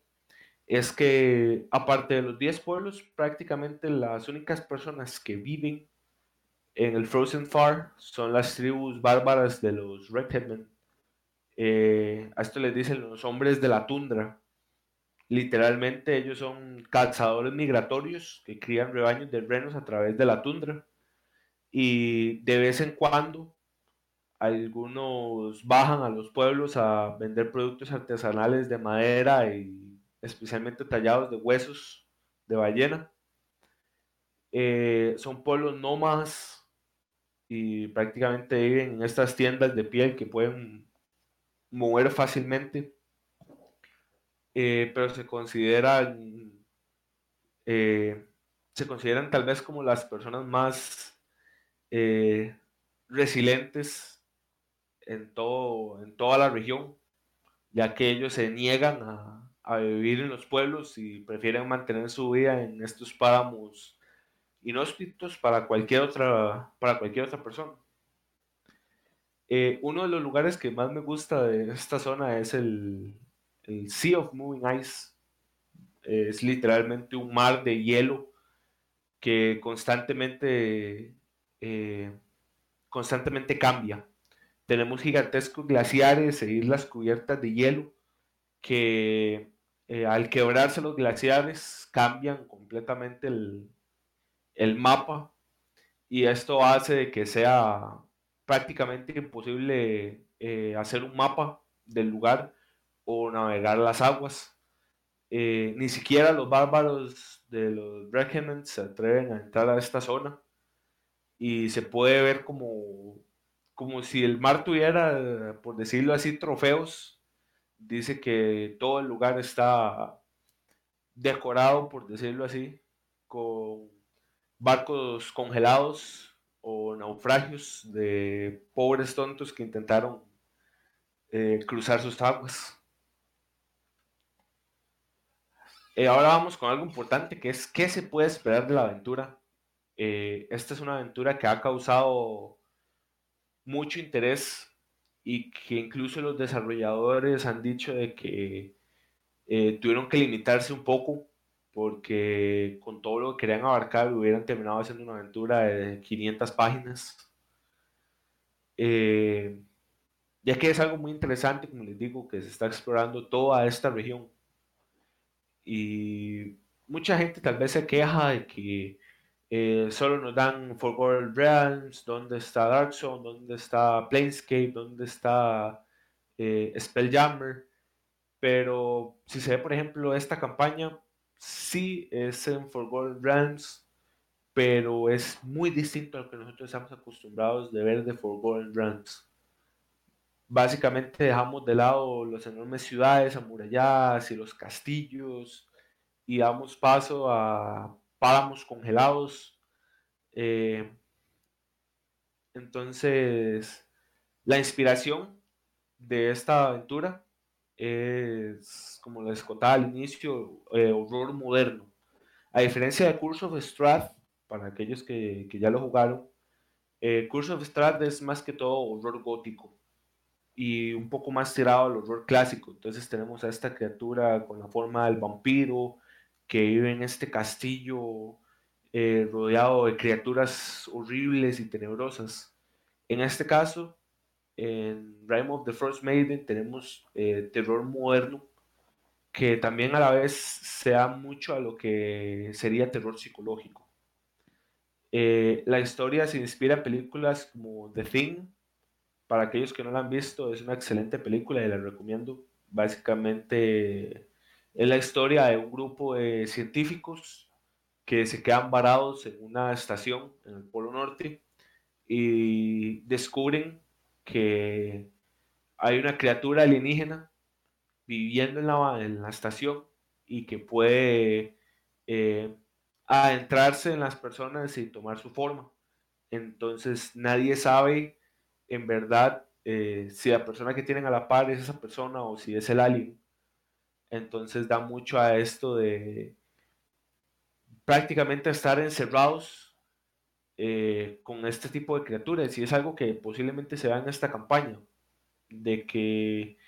es que aparte de los 10 pueblos, prácticamente las únicas personas que viven en el Frozen Far son las tribus bárbaras de los Red Headmen. Eh, a esto les dicen los hombres de la tundra, Literalmente ellos son cazadores migratorios que crían rebaños de renos a través de la tundra. Y de vez en cuando algunos bajan a los pueblos a vender productos artesanales de madera y especialmente tallados de huesos de ballena. Eh, son pueblos nómadas y prácticamente viven en estas tiendas de piel que pueden mover fácilmente eh, pero se consideran, eh, se consideran tal vez como las personas más resilientes en, todo, en toda la región, ya que ellos se niegan a, a vivir en los pueblos y prefieren mantener su vida en estos páramos inhóspitos para cualquier otra, para cualquier otra persona. uno de los lugares que más me gusta de esta zona es el, el Sea of Moving Ice es literalmente un mar de hielo que constantemente, eh, constantemente cambia. Tenemos gigantescos glaciares e islas cubiertas de hielo que eh, al quebrarse los glaciares cambian completamente el, mapa y esto hace que sea prácticamente imposible eh, hacer un mapa del lugar o navegar las aguas. Eh, ni siquiera los bárbaros de los regiments se atreven a entrar a esta zona y se puede ver como, como si el mar tuviera, por decirlo así, trofeos. Dice que todo el lugar está decorado, por decirlo así, con barcos congelados o naufragios de pobres tontos que intentaron eh, cruzar sus aguas. Eh, ahora vamos con algo importante que es qué se puede esperar de la aventura. Eh, esta es una aventura que ha causado mucho interés y que incluso los desarrolladores han dicho de que eh, tuvieron que limitarse un poco porque con todo lo que querían abarcar hubieran terminado haciendo una aventura de 500 páginas. ya que es algo muy interesante, como les digo, que se está explorando toda esta región y mucha gente tal vez se queja de que eh, solo nos dan Forgotten Realms, dónde está Dark Zone, dónde está Planescape, dónde está eh, Spelljammer. Pero si se ve, por ejemplo, esta campaña, sí es en Forgotten Realms, pero es muy distinto a lo que nosotros estamos acostumbrados de ver de Forgotten Realms. Básicamente dejamos de lado las enormes ciudades amuralladas y los castillos y damos paso a páramos congelados. Eh, entonces, la inspiración de esta aventura es, como les contaba al inicio, eh, horror moderno. A diferencia de Curse of Strahd, para aquellos que, ya lo jugaron, eh, Curse of Strahd es más que todo horror gótico y un poco más tirado al horror clásico. Entonces tenemos a esta criatura con la forma del vampiro que vive en este castillo eh, rodeado de criaturas horribles y tenebrosas. En este caso, en Rime of the First Maiden tenemos eh, terror moderno que también a la vez se da mucho a lo que sería terror psicológico. Eh, la historia se inspira en películas como The Thing. Para aquellos que no la han visto, es una excelente película y la recomiendo. Básicamente es la historia de un grupo de científicos que se quedan varados en una estación en el Polo Norte y descubren que hay una criatura alienígena viviendo en la, en la estación y que puede eh, adentrarse en las personas y tomar su forma. Entonces nadie sabe en verdad eh, si la persona que tienen a la par es esa persona o si es el alien. Entonces da mucho a esto de prácticamente estar encerrados eh, con este tipo de criaturas y es algo que posiblemente se vea en esta campaña de que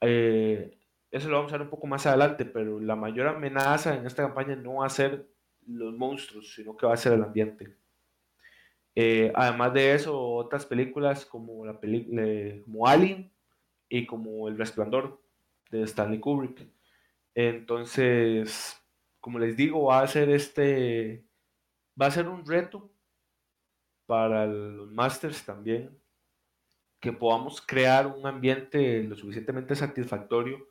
eh, eso lo vamos a ver un poco más adelante, pero la mayor amenaza en esta campaña no va a ser los monstruos, sino que va a ser el ambiente. Eh, además de eso, otras películas como, la como Alien y como El Resplandor de Stanley Kubrick. Entonces, como les digo, va a ser este, va a ser un reto para los masters también que podamos crear un ambiente lo suficientemente satisfactorio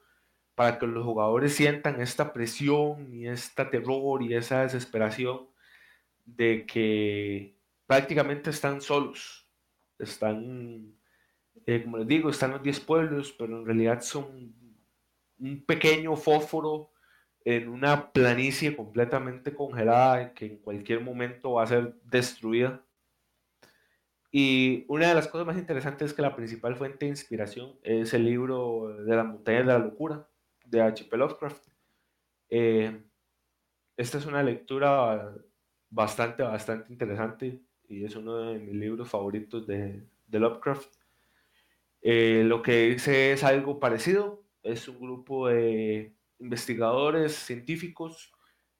para que los jugadores sientan esta presión y esta terror y esa desesperación de que prácticamente están solos. Están, eh, como les digo, están los 10 pueblos, pero en realidad son un pequeño fósforo en una planicie completamente congelada que en cualquier momento va a ser destruida y una de las cosas más interesantes es que la principal fuente de inspiración es el libro de la montaña de la locura de H.P. Lovecraft. Eh, esta es una lectura bastante, bastante interesante y es uno de mis libros favoritos de, Lovecraft. Eh, lo que dice es algo parecido, es un grupo de investigadores científicos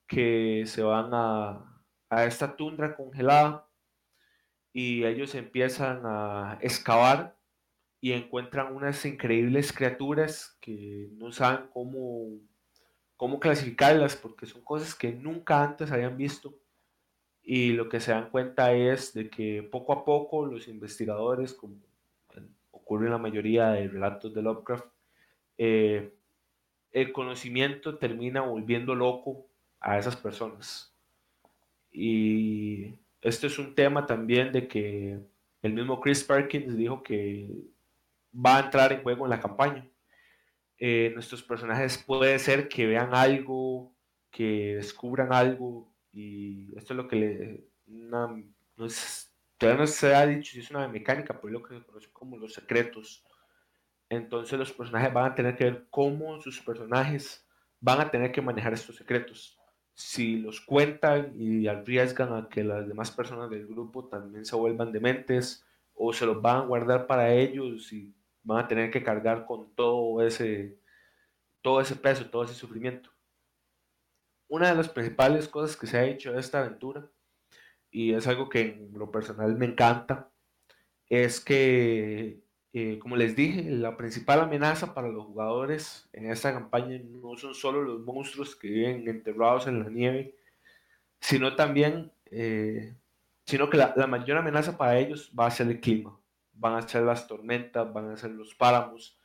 que se van a, a esta tundra congelada y ellos empiezan a excavar y encuentran unas increíbles criaturas que no saben cómo, cómo clasificarlas porque son cosas que nunca antes habían visto. Y lo que se dan cuenta es de que poco a poco los investigadores, como ocurre en la mayoría de relatos de Lovecraft, eh, el conocimiento termina volviendo loco a esas personas. Y esto es un tema también de que el mismo Chris Perkins dijo que va a entrar en juego en la campaña. Eh, nuestros personajes puede ser que vean algo, que descubran algo, y esto es lo que le. no todavía no se ha dicho si es una mecánica, pero es lo que se conoce como los secretos. Entonces los personajes van a tener que ver cómo sus personajes van a tener que manejar estos secretos si los cuentan y arriesgan a que las demás personas del grupo también se vuelvan dementes o se los van a guardar para ellos y van a tener que cargar con todo ese, todo ese peso, todo ese sufrimiento. Una de las principales cosas que se ha hecho de esta aventura, y es algo que en lo personal me encanta, es que eh, como les dije, la principal amenaza para los jugadores en esta campaña no son solo los monstruos que viven enterrados en la nieve, sino también, eh, sino que la, mayor amenaza para ellos va a ser el clima, van a ser las tormentas, van a ser los páramos.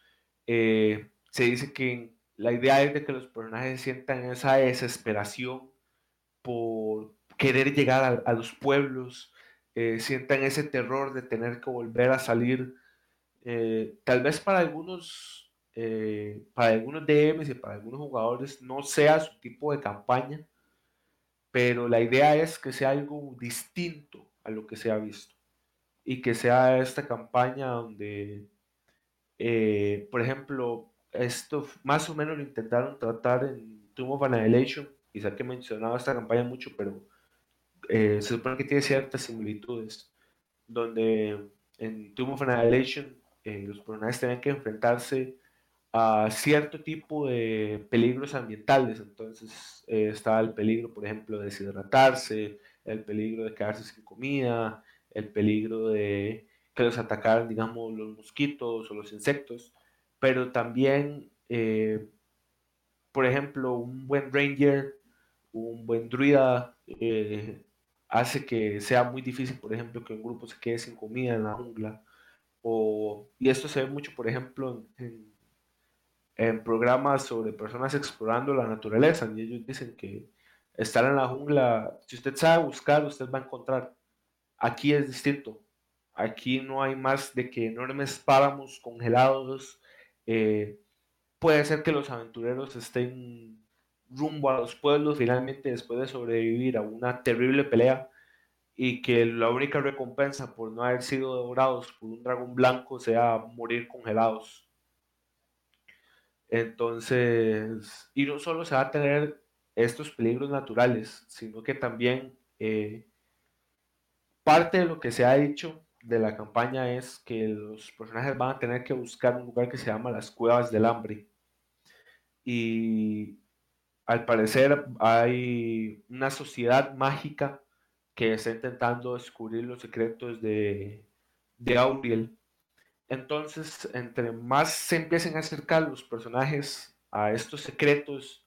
Eh, se dice que la idea es de que los personajes sientan esa desesperación por querer llegar a, a los pueblos, sientan ese terror de tener que volver a salir eh, tal vez para algunos, eh, para algunos DMs y para algunos jugadores no sea su tipo de campaña, pero la idea es que sea algo distinto a lo que se ha visto y que sea esta campaña donde, eh, por ejemplo, esto más o menos lo intentaron tratar en Tomb of Annihilation, quizá que mencionaba esta campaña mucho, pero se supone que tiene ciertas similitudes, donde en Tomb of eh, los personajes tienen que enfrentarse a cierto tipo de peligros ambientales. Entonces eh, está el peligro, por ejemplo, de deshidratarse, el peligro de quedarse sin comida, el peligro de que los atacaran, digamos, los mosquitos o los insectos, pero también, eh, por ejemplo, un buen ranger, un buen druida, eh, hace que sea muy difícil, por ejemplo, que un grupo se quede sin comida en la jungla. O, y esto se ve mucho, por ejemplo, en programas sobre personas explorando la naturaleza y ellos dicen que estar en la jungla, si usted sabe buscar, usted va a encontrar. Aquí es distinto. Aquí no hay más de que enormes páramos congelados. Eh, puede ser que los aventureros estén rumbo a los pueblos finalmente después de sobrevivir a una terrible pelea y que la única recompensa por no haber sido devorados por un dragón blanco sea morir congelados entonces, y no solo se va a tener estos peligros naturales, sino que también eh, parte de lo que se ha dicho de la campaña es que los personajes van a tener que buscar un lugar que se llama las cuevas del hambre. Y al parecer hay una sociedad mágica que está intentando descubrir los secretos de, de Auriel entonces, entre más se empiecen a acercar los personajes a estos secretos,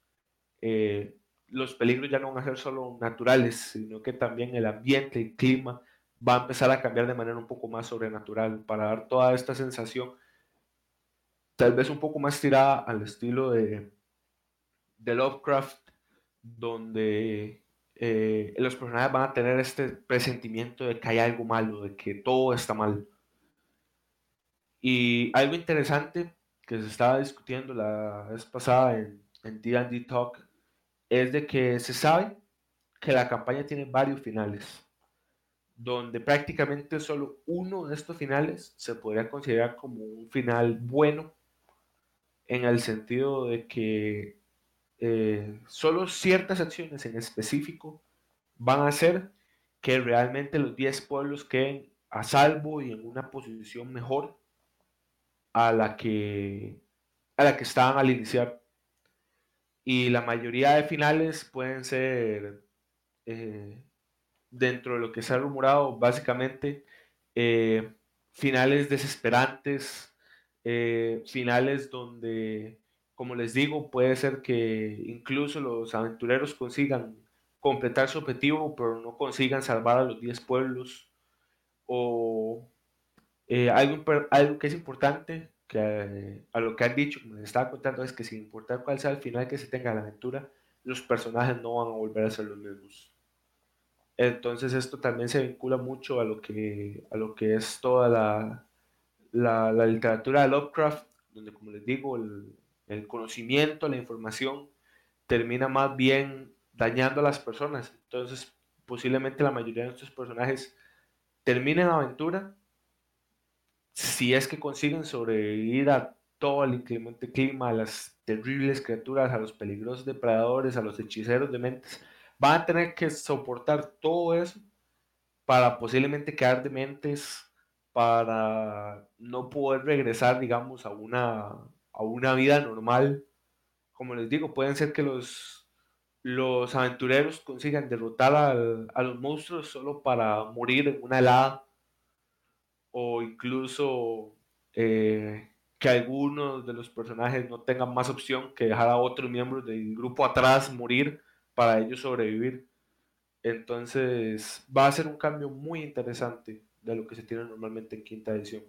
eh, los peligros ya no van a ser solo naturales, sino que también el ambiente, el clima, va a empezar a cambiar de manera un poco más sobrenatural para dar toda esta sensación, tal vez un poco más tirada al estilo de, de Lovecraft, donde eh, los personajes van a tener este presentimiento de que hay algo malo, de que todo está mal. Y algo interesante que se estaba discutiendo la vez pasada en, D&D Talk es de que se sabe que la campaña tiene varios finales, donde prácticamente solo uno de estos finales se podría considerar como un final bueno, en el sentido de que eh, solo ciertas acciones en específico van a hacer que realmente los 10 pueblos queden a salvo y en una posición mejor a la que, a la que estaban al iniciar. Y la mayoría de finales pueden ser, eh, dentro de lo que se ha rumorado, básicamente eh, finales desesperantes, finales donde, como les digo, puede ser que incluso los aventureros consigan completar su objetivo, pero no consigan salvar a los 10 pueblos, o eh, algo, algo, que es importante, que a lo que han dicho, como les estaba contando, es que sin importar cuál sea el final que se tenga la aventura, los personajes no van a volver a ser los mismos. Entonces esto también se vincula mucho a lo que, a lo que es toda la, la, la literatura de Lovecraft, donde como les digo, el, el, conocimiento, la información, termina más bien dañando a las personas. Entonces posiblemente la mayoría de nuestros personajes terminen la aventura si es que consiguen sobrevivir a todo el inclemente clima, a las terribles criaturas, a los peligrosos depredadores, a los hechiceros de mentes, van a tener que soportar todo eso para posiblemente quedar de mentes, para no poder regresar, digamos, a una, a una vida normal. Como les digo, pueden ser que los, los aventureros consigan derrotar a los monstruos solo para morir en una helada o incluso eh, que algunos de los personajes no tengan más opción que dejar a otros miembros del grupo atrás morir para ellos sobrevivir. Entonces va a ser un cambio muy interesante de lo que se tiene normalmente en quinta edición.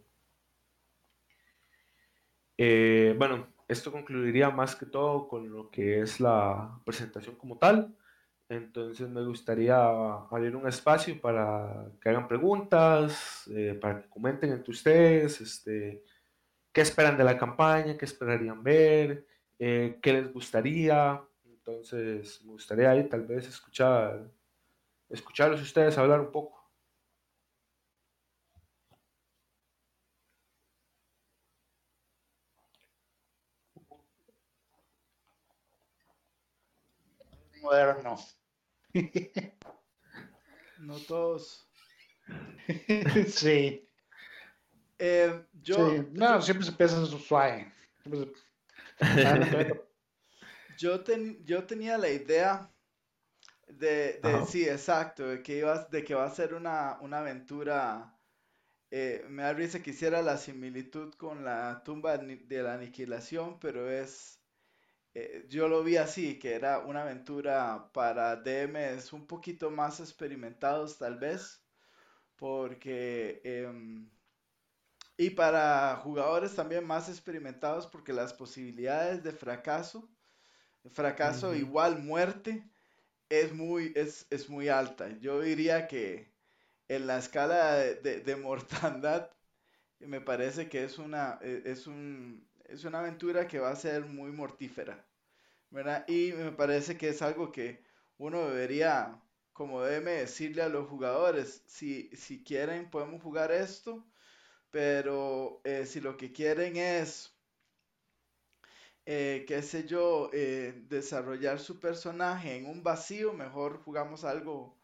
Eh, bueno, esto concluiría más que todo con lo que es la presentación como tal. Entonces me gustaría abrir un espacio para que hagan preguntas, eh, para que comenten entre ustedes, este, qué esperan de la campaña, qué esperarían ver, eh, qué les gustaría. Entonces me gustaría ahí tal vez escuchar, escucharlos ustedes hablar un poco. Moderno. No todos. sí. Eh, yo, Sí, no, siempre se empieza suave. Siempre se- yo, ten- yo tenía la idea de, sí, exacto, de que iba, de que va a ser una, una aventura. eh, me da risa que hiciera la similitud con la tumba de la aniquilación, pero es, eh, yo lo vi así, que era una aventura para DMs un poquito más experimentados tal vez, porque, em, y para jugadores también más experimentados, porque las posibilidades de fracaso, fracaso igual muerte, es muy, es, es muy alta. Yo diría que en la escala de, de- de mortandad, me parece que es una, eh, es un, es una aventura que va a ser muy mortífera, Y me parece que es algo que uno debería, como debe decirle a los jugadores, si, si quieren podemos jugar esto, pero eh, si lo que quieren es, eh, qué sé yo, eh, desarrollar su personaje en un vacío, mejor jugamos algo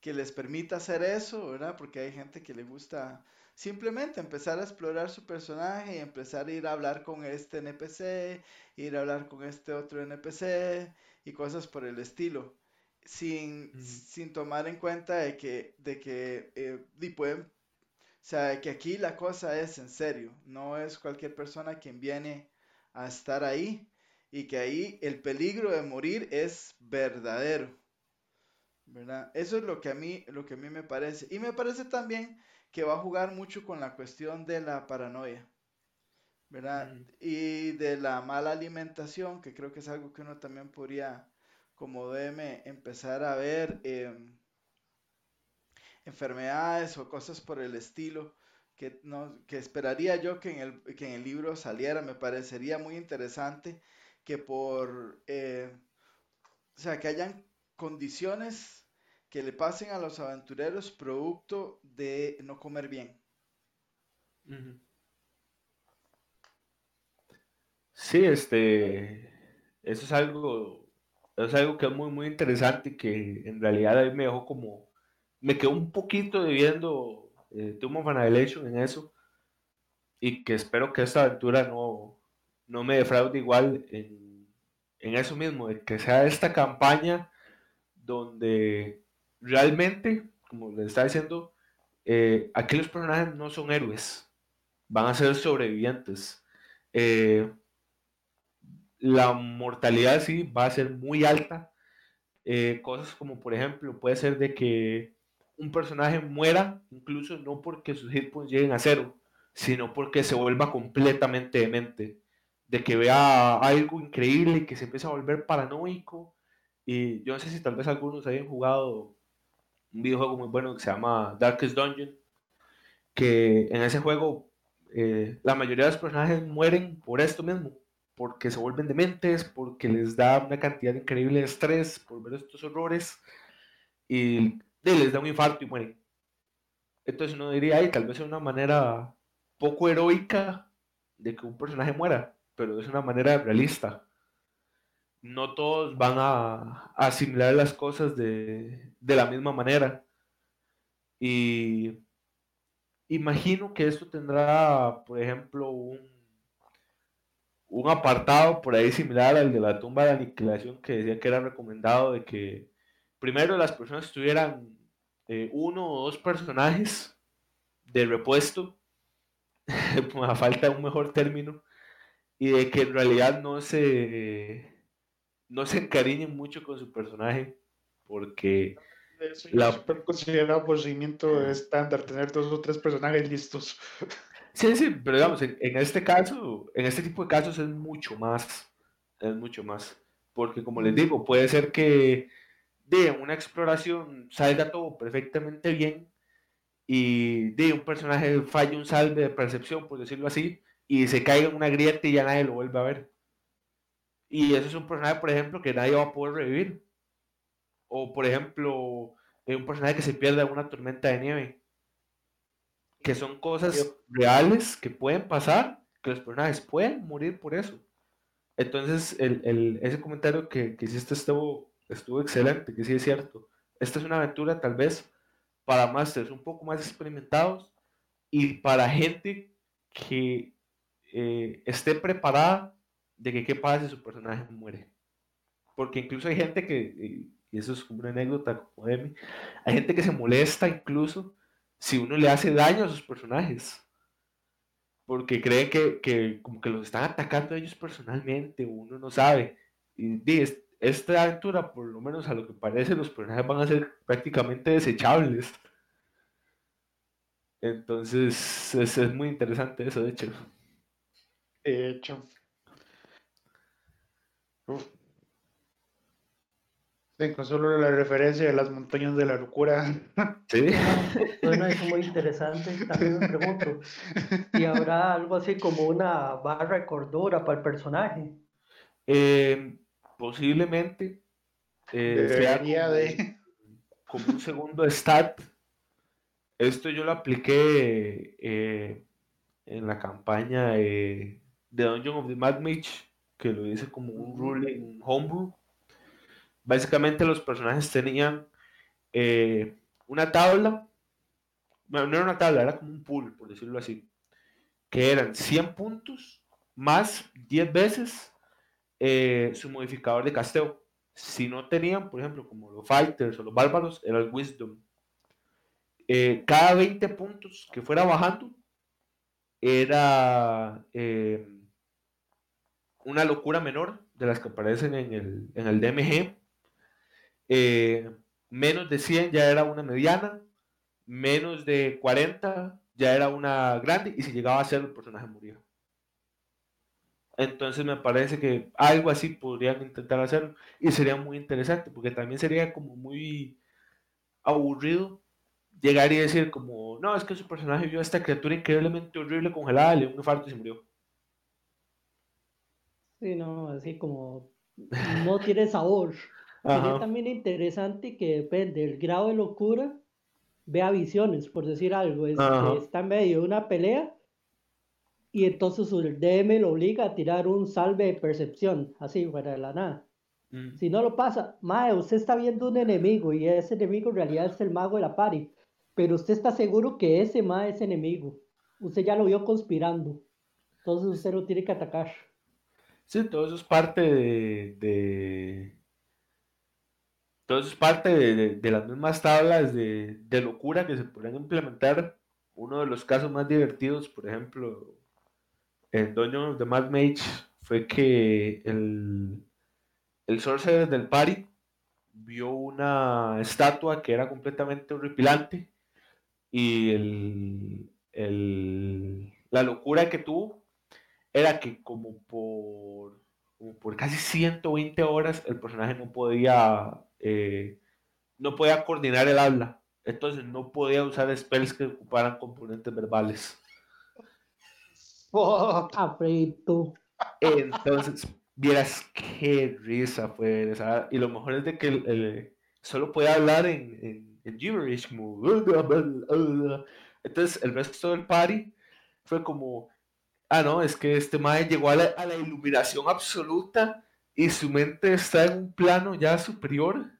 que les permita hacer eso, ¿verdad? Porque hay gente que le gusta simplemente empezar a explorar su personaje y empezar a ir a hablar con este NPC, ir a hablar con este otro NPC y cosas por el estilo, sin, sin tomar en cuenta de que, de que eh, y pueden, o sea, que aquí la cosa es en serio, no es cualquier persona quien viene a estar ahí y que ahí el peligro de morir es verdadero. ¿verdad? Eso es lo que a mí, lo que a mí me parece. Y me parece también que va a jugar mucho con la cuestión de la paranoia, ¿verdad? Y de la mala alimentación, que creo que es algo que uno también podría, como DM, empezar a ver em, enfermedades o cosas por el estilo. Que, no, que esperaría yo que en el, que en el libro saliera, me parecería muy interesante que por, eh, o sea, que hayan condiciones que le pasen a los aventureros producto de no comer bien. Sí, este, eso es algo, es algo que es muy, muy interesante y que en realidad a mí me dejó como, me quedó un poquito debiendo eh, Tomb of Annihilation en eso y que espero que esta aventura no, no me defraude igual en, en eso mismo, de que sea esta campaña donde realmente, como les estaba diciendo, eh, aquí los personajes no son héroes, van a ser sobrevivientes. Eh, la mortalidad sí va a ser muy alta. Eh, cosas como, por ejemplo, puede ser de que un personaje muera, incluso no porque sus hit points lleguen a cero, sino porque se vuelva completamente demente. De que vea algo increíble y que se empieza a volver paranoico. Y yo no sé si tal vez algunos hayan jugado un videojuego muy bueno que se llama Darkest Dungeon, que en ese juego eh, la mayoría de los personajes mueren por esto mismo, porque se vuelven dementes, porque les da una cantidad increíble de estrés por ver estos horrores y les da un infarto y mueren. Entonces uno diría, ay, tal vez es una manera poco heroica de que un personaje muera, pero es una manera realista. No todos van a, asimilar las cosas de, de la misma manera. Y imagino que esto tendrá, por ejemplo, un, un apartado por ahí similar al de la tumba de aniquilación que decía que era recomendado de que primero las personas tuvieran eh, uno o dos personajes de repuesto, a falta de un mejor término, y de que en realidad no se, no se encariñen mucho con su personaje, porque Es La- un súper considerado procedimiento estándar tener dos o tres personajes listos. Sí, sí, pero digamos, en, en este caso, en este tipo de casos es mucho más, es mucho más, porque como les digo, puede ser que de una exploración salga todo perfectamente bien y de un personaje falle un salve de percepción, por decirlo así, y se caiga en una grieta y ya nadie lo vuelve a ver. Y ese es un personaje, por ejemplo, que nadie va a poder revivir. O, por ejemplo, un personaje que se pierda en una tormenta de nieve que son cosas reales que pueden pasar, que los personajes pueden morir por eso. Entonces, el, el- ese comentario que, que hiciste estuvo, estuvo excelente, que sí es cierto. Esta es una aventura tal vez para masters un poco más experimentados, y para gente que eh, esté preparada de que qué pasa si su personaje muere. Porque incluso hay gente que, y eso es una anécdota como de mí, hay gente que se molesta incluso si uno le hace daño a sus personajes. Porque cree que, que como que los están atacando ellos personalmente, uno no sabe. Y, esta aventura, por lo menos a lo que parece, los personajes van a ser prácticamente desechables. Entonces, es, es muy interesante eso, de hecho. De hecho. Con solo la referencia de las montañas de la locura. Sí. Bueno, es muy interesante. También me pregunto, ¿y habrá algo así como una barra de cordura para el personaje? Eh, posiblemente. Eh, Debería de... como un segundo stat. Esto yo lo apliqué eh, en la campaña de Dungeon of the Mad Mage, que lo hice como un rule en Homebrew. Básicamente los personajes tenían eh, una tabla, bueno, no era una tabla, era como un pool, por decirlo así, que eran 100 puntos más 10 veces eh, su modificador de casteo. Si no tenían, por ejemplo, como los fighters o los bárbaros, era el wisdom. Eh, cada 20 puntos que fuera bajando era una locura menor de las que aparecen en el, en el DMG eh, menos de 100 ya era una mediana, menos de 40 ya era una grande y si llegaba a ser el personaje moría. Entonces me parece que algo así podrían intentar hacerlo y sería muy interesante porque también sería como muy aburrido llegar y decir como, no, es que su personaje vio a esta criatura increíblemente horrible congelada, le dio un infarto y se murió. Sí, no, así como no tiene sabor. Sería también interesante que depende del grado de locura, vea visiones, por decir algo. Es, está en medio de una pelea y entonces el DM lo obliga a tirar un salve de percepción, así, fuera de la nada. Mm. Si no lo pasa, Mae, usted está viendo un enemigo y ese enemigo en realidad es el mago de la pari, pero usted está seguro que ese Mae es enemigo. Usted ya lo vio conspirando, entonces usted lo tiene que atacar. Sí, todo eso es parte de entonces, parte de, las mismas tablas de, locura que se podrían implementar. Uno de los casos más divertidos, por ejemplo, en of the Mad Mage, fue que el, el sorcerer del party vio una estatua que era completamente horripilante y el, la locura que tuvo era que como por, como por casi 120 horas el personaje no podía eh, no podía coordinar el habla, entonces no podía usar spells que ocuparan componentes verbales. Oh, entonces, vieras qué risa fue esa. Y lo mejor es de que solo podía hablar en, en, gibberish, Entonces, el resto del party fue como, ah, no, es que este mae llegó a la, a la iluminación absoluta y su mente está en un plano ya superior.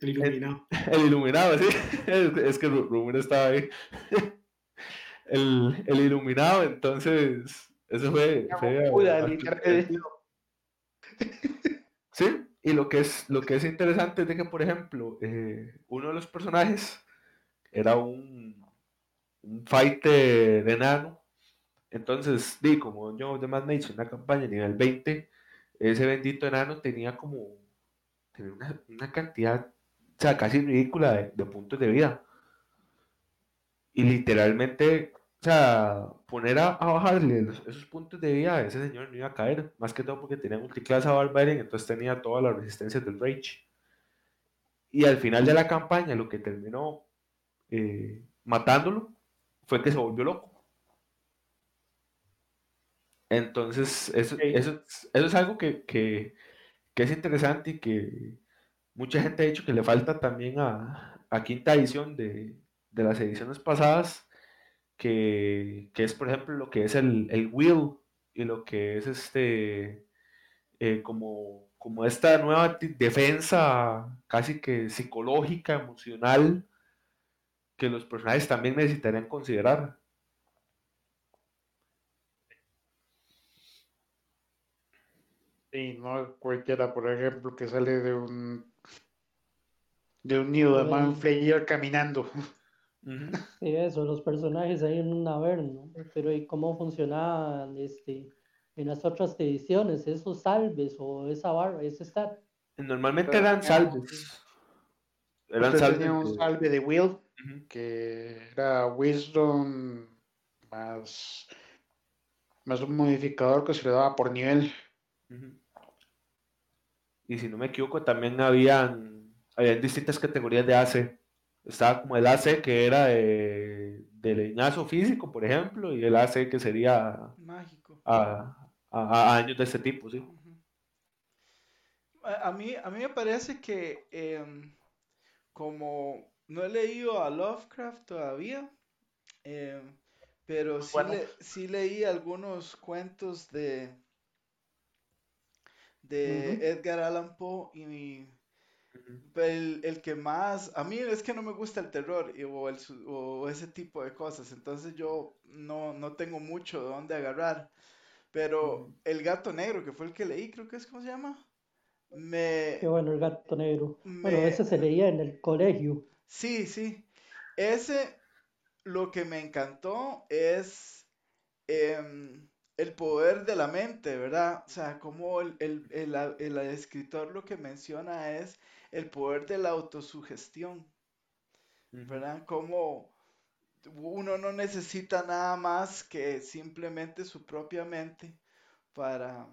El iluminado. El, iluminado, sí. Es, que Rumor estaba ahí. El, el, iluminado, entonces, eso fue... sí, y lo que, es, lo que es interesante es de que, por ejemplo, eh, uno de los personajes era un, un fighter de enano. Entonces, di, como yo de Mad Nature, una campaña nivel 20, ese bendito enano tenía como una, cantidad, o sea, casi ridícula de, puntos de vida. Y literalmente, o sea, poner a, bajarle esos puntos de vida a ese señor no iba a caer, más que todo porque tenía multiclase a Barbarian, entonces tenía toda la resistencia del Rage. Y al final de la campaña, lo que terminó eh, matándolo fue que se volvió loco. Entonces, eso, eso, eso es algo que, que, que, es interesante y que mucha gente ha dicho que le falta también a, a quinta edición de, de, las ediciones pasadas, que, que, es, por ejemplo, lo que es el, el will y lo que es este, eh, como, como esta nueva defensa casi que psicológica, emocional, que los personajes también necesitarían considerar. Y no cualquiera, por ejemplo, que sale de un de un nido de Manflayer caminando. Sí, eso, los personajes ahí en un averno, pero ¿y cómo funcionaban este, en las otras ediciones? ¿Esos salves o esa barra, ese stat? Normalmente eran salves. Eran salves. un salve de Will, que era Wisdom más, más un modificador que se le daba por nivel. Y si no me equivoco, también habían, habían distintas categorías de AC. Estaba como el AC que era de, leñazo físico, por ejemplo, y el AC que sería mágico. A, años de ese tipo, sí. A mí, a mí me parece que em, como no he leído a Lovecraft todavía, em, pero sí, leí algunos cuentos de, de Edgar Allan Poe y el, que más, a mí es que no me gusta el terror o, el, o ese tipo de cosas, entonces yo no, no tengo mucho de dónde agarrar, pero el gato negro, que fue el que leí, creo que es como se llama. Me, Qué bueno el gato negro. bueno, ese se leía en el colegio. Sí, sí. Ese, lo que me encantó es em, el poder de la mente, ¿verdad? O sea, como el, el, escritor lo que menciona es el poder de la autosugestión, ¿verdad? Como uno no necesita nada más que simplemente su propia mente para,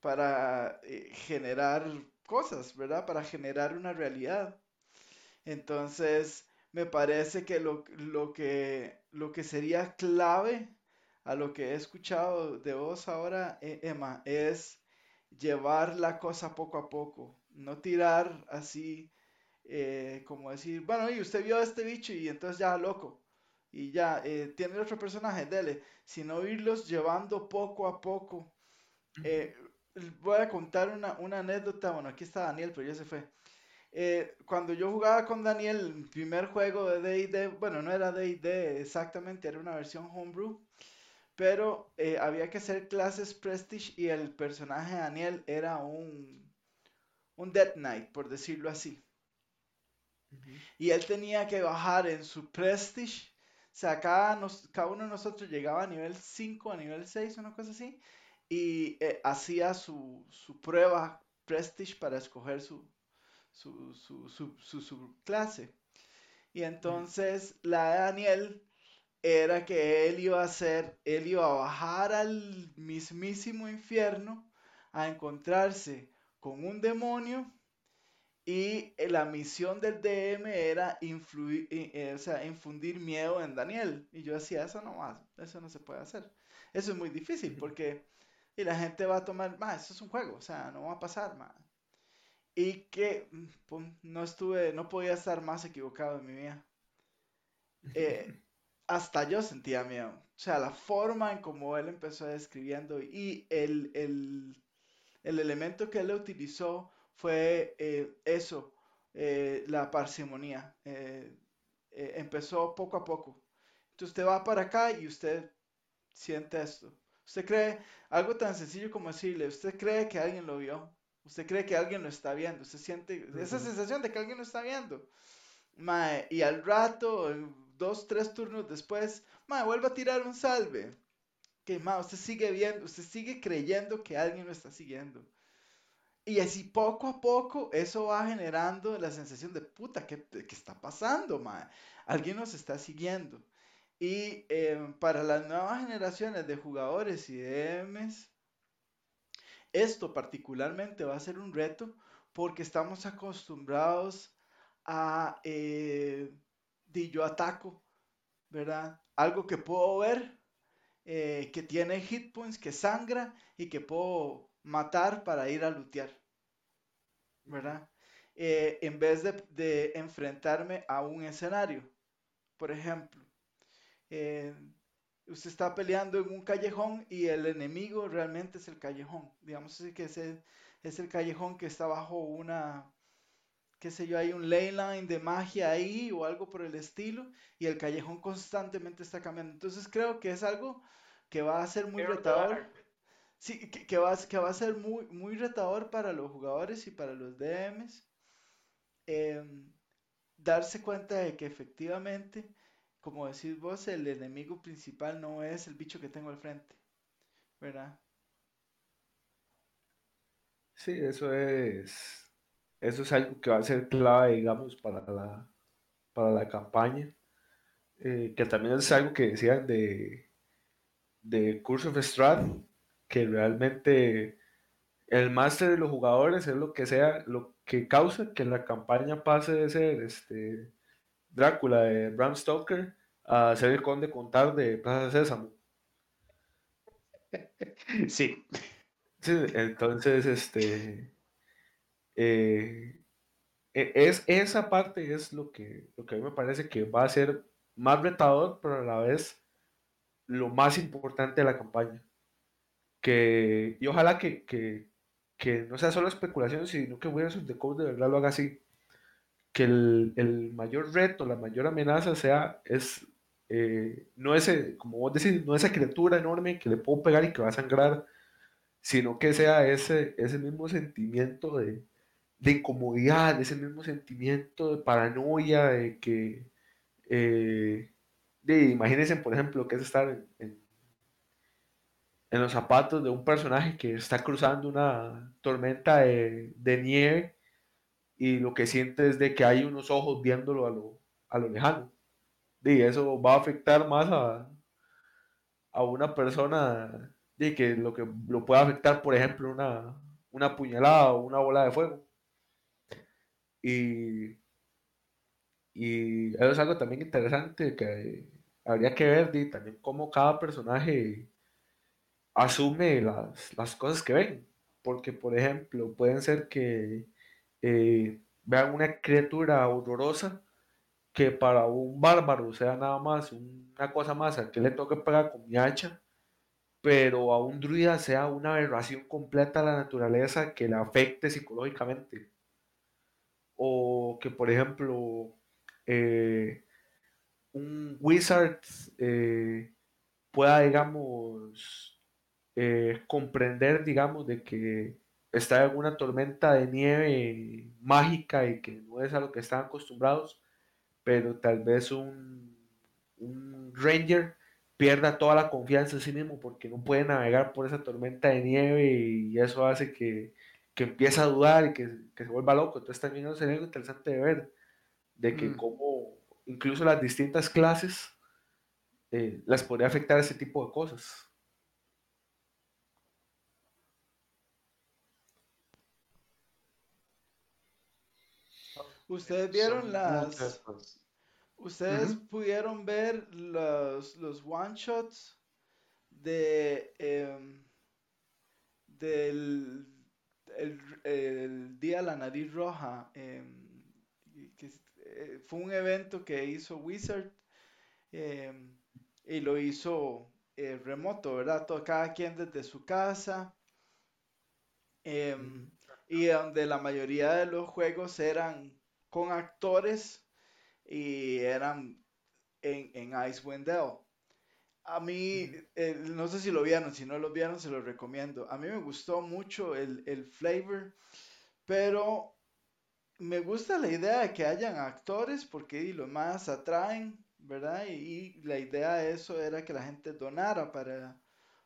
para eh, generar cosas, ¿verdad? Para generar una realidad. Entonces, me parece que lo, que lo que sería clave a lo que he escuchado de vos ahora, eh, Emma, es llevar la cosa poco a poco, no tirar así eh, como decir, bueno, y usted vio a este bicho y entonces ya loco, y ya eh, tiene otro personaje, dele, sino irlos llevando poco a poco. voy a contar una, una anécdota, bueno, aquí está Daniel, pero ya se fue. Eh, cuando yo jugaba con Daniel, el primer juego de D&D, bueno, no era D&D exactamente, era una versión homebrew, pero eh, había que hacer clases Prestige y el personaje Daniel era un, un Death Knight, por decirlo así. Y él tenía que bajar en su Prestige, o sea, cada, uno de nosotros llegaba a nivel 5, a nivel 6, una cosa así, y eh, hacía su, su prueba Prestige para escoger su, su, su, su, clase. Y entonces la de Daniel era que él iba a hacer, él iba a bajar al mismísimo infierno a encontrarse con un demonio y la misión del DM era influir, eh, o sea, infundir miedo en Daniel. Y yo decía, eso no va, eso no se puede hacer. Eso es muy difícil porque y la gente va a tomar, más, eso es un juego, o sea, no va a pasar, más y que no estuve, no podía estar más equivocado en mi vida. Eh, hasta yo sentía miedo. O sea, la forma en cómo él empezó describiendo y el, el, el elemento que él utilizó fue eh, eso, eh, la parsimonía. empezó poco a poco. Entonces usted va para acá y usted siente esto. Usted cree, algo tan sencillo como decirle, usted cree que alguien lo vio. Usted cree que alguien lo está viendo, usted siente esa sensación de que alguien lo está viendo. y al rato, dos, tres turnos después, mae, vuelve a tirar un salve. Que mae, usted sigue viendo, usted sigue creyendo que alguien lo está siguiendo. Y así poco a poco eso va generando la sensación de puta, ¿qué, qué está pasando, mae? Alguien nos está siguiendo. Y em, para las nuevas generaciones de jugadores y DMs, esto particularmente va a ser un reto porque estamos acostumbrados a, eh, yo ataco, ¿verdad? Algo que puedo ver, eh, que tiene hit points, que sangra y que puedo matar para ir a lootear, ¿verdad? Eh, en vez de, enfrentarme a un escenario, por ejemplo. Eh, usted está peleando en un callejón y el enemigo realmente es el callejón. Digamos que ese es el callejón que está bajo una, qué sé yo, hay un leyline de magia ahí o algo por el estilo y el callejón constantemente está cambiando. Entonces creo que es algo que va a ser muy retador. Sí, que, va, que va a ser muy, muy retador para los jugadores y para los DMs. Em, darse cuenta de que efectivamente, como decís vos, el enemigo principal no es el bicho que tengo al frente. ¿Verdad? Sí, eso es eso es algo que va a ser clave, digamos, para la, para la campaña. Eh, que también es algo que decían de, de Curse of Strat, que realmente el máster de los jugadores es lo que sea, lo que causa que la campaña pase de ser este Drácula de Bram Stoker a ser el conde contar de Plaza Sésamo. Sí. sí. Entonces, este eh, e, es, esa parte es lo que, lo que a mí me parece que va a ser más retador, pero a la vez lo más importante de la campaña. Que, y ojalá que, que, que no sea solo especulación, sino que Wizards of the Code de verdad lo haga así. Que el, el mayor reto, la mayor amenaza sea, es, eh, no ese, como vos decís, no esa criatura enorme que le puedo pegar y que va a sangrar, sino que sea ese, ese mismo sentimiento de, de incomodidad, ese mismo sentimiento de paranoia, de que, eh, de, imagínense, por ejemplo, que es estar en, en, los zapatos de un personaje que está cruzando una tormenta de, nieve y lo que siente es de que hay unos ojos viéndolo a lo, a lo lejano. Y eso va a afectar más a, a una persona de que lo que lo puede afectar, por ejemplo, una, una puñalada o una bola de fuego. Y, eso es algo también interesante que habría que ver y también cómo cada personaje asume las, las, cosas que ven. Porque, por ejemplo, pueden ser que eh, vean una criatura horrorosa que para un bárbaro sea nada más una cosa más a que le toque pegar con mi hacha, pero a un druida sea una aberración completa a la naturaleza que le afecte psicológicamente o que por ejemplo eh, un wizard eh, pueda digamos eh, comprender digamos de que está en tormenta de nieve mágica y que no es a lo que están acostumbrados pero tal vez un, un ranger pierda toda la confianza en sí mismo porque no puede navegar por esa tormenta de nieve y eso hace que que empieza a dudar y que, que se vuelva loco. Entonces también es algo interesante de ver, de que mm. como incluso las distintas clases eh, las podría afectar ese tipo de cosas. Ustedes vieron las... Ustedes pudieron ver los, los one shots de em, del el, Día de la Nariz Roja, em, eh, fue un evento que hizo Wizard em, y lo hizo eh, remoto, ¿verdad? Todo, cada quien desde su casa. Em, y donde la mayoría de los juegos eran con actores y eran en, en Icewind Dale. A mí, eh, no sé si lo vieron, si no lo vieron, se lo recomiendo. A mí me gustó mucho el, el flavor, pero me gusta la idea de que hayan actores porque lo más atraen, ¿verdad? Y, la idea de eso era que la gente donara para,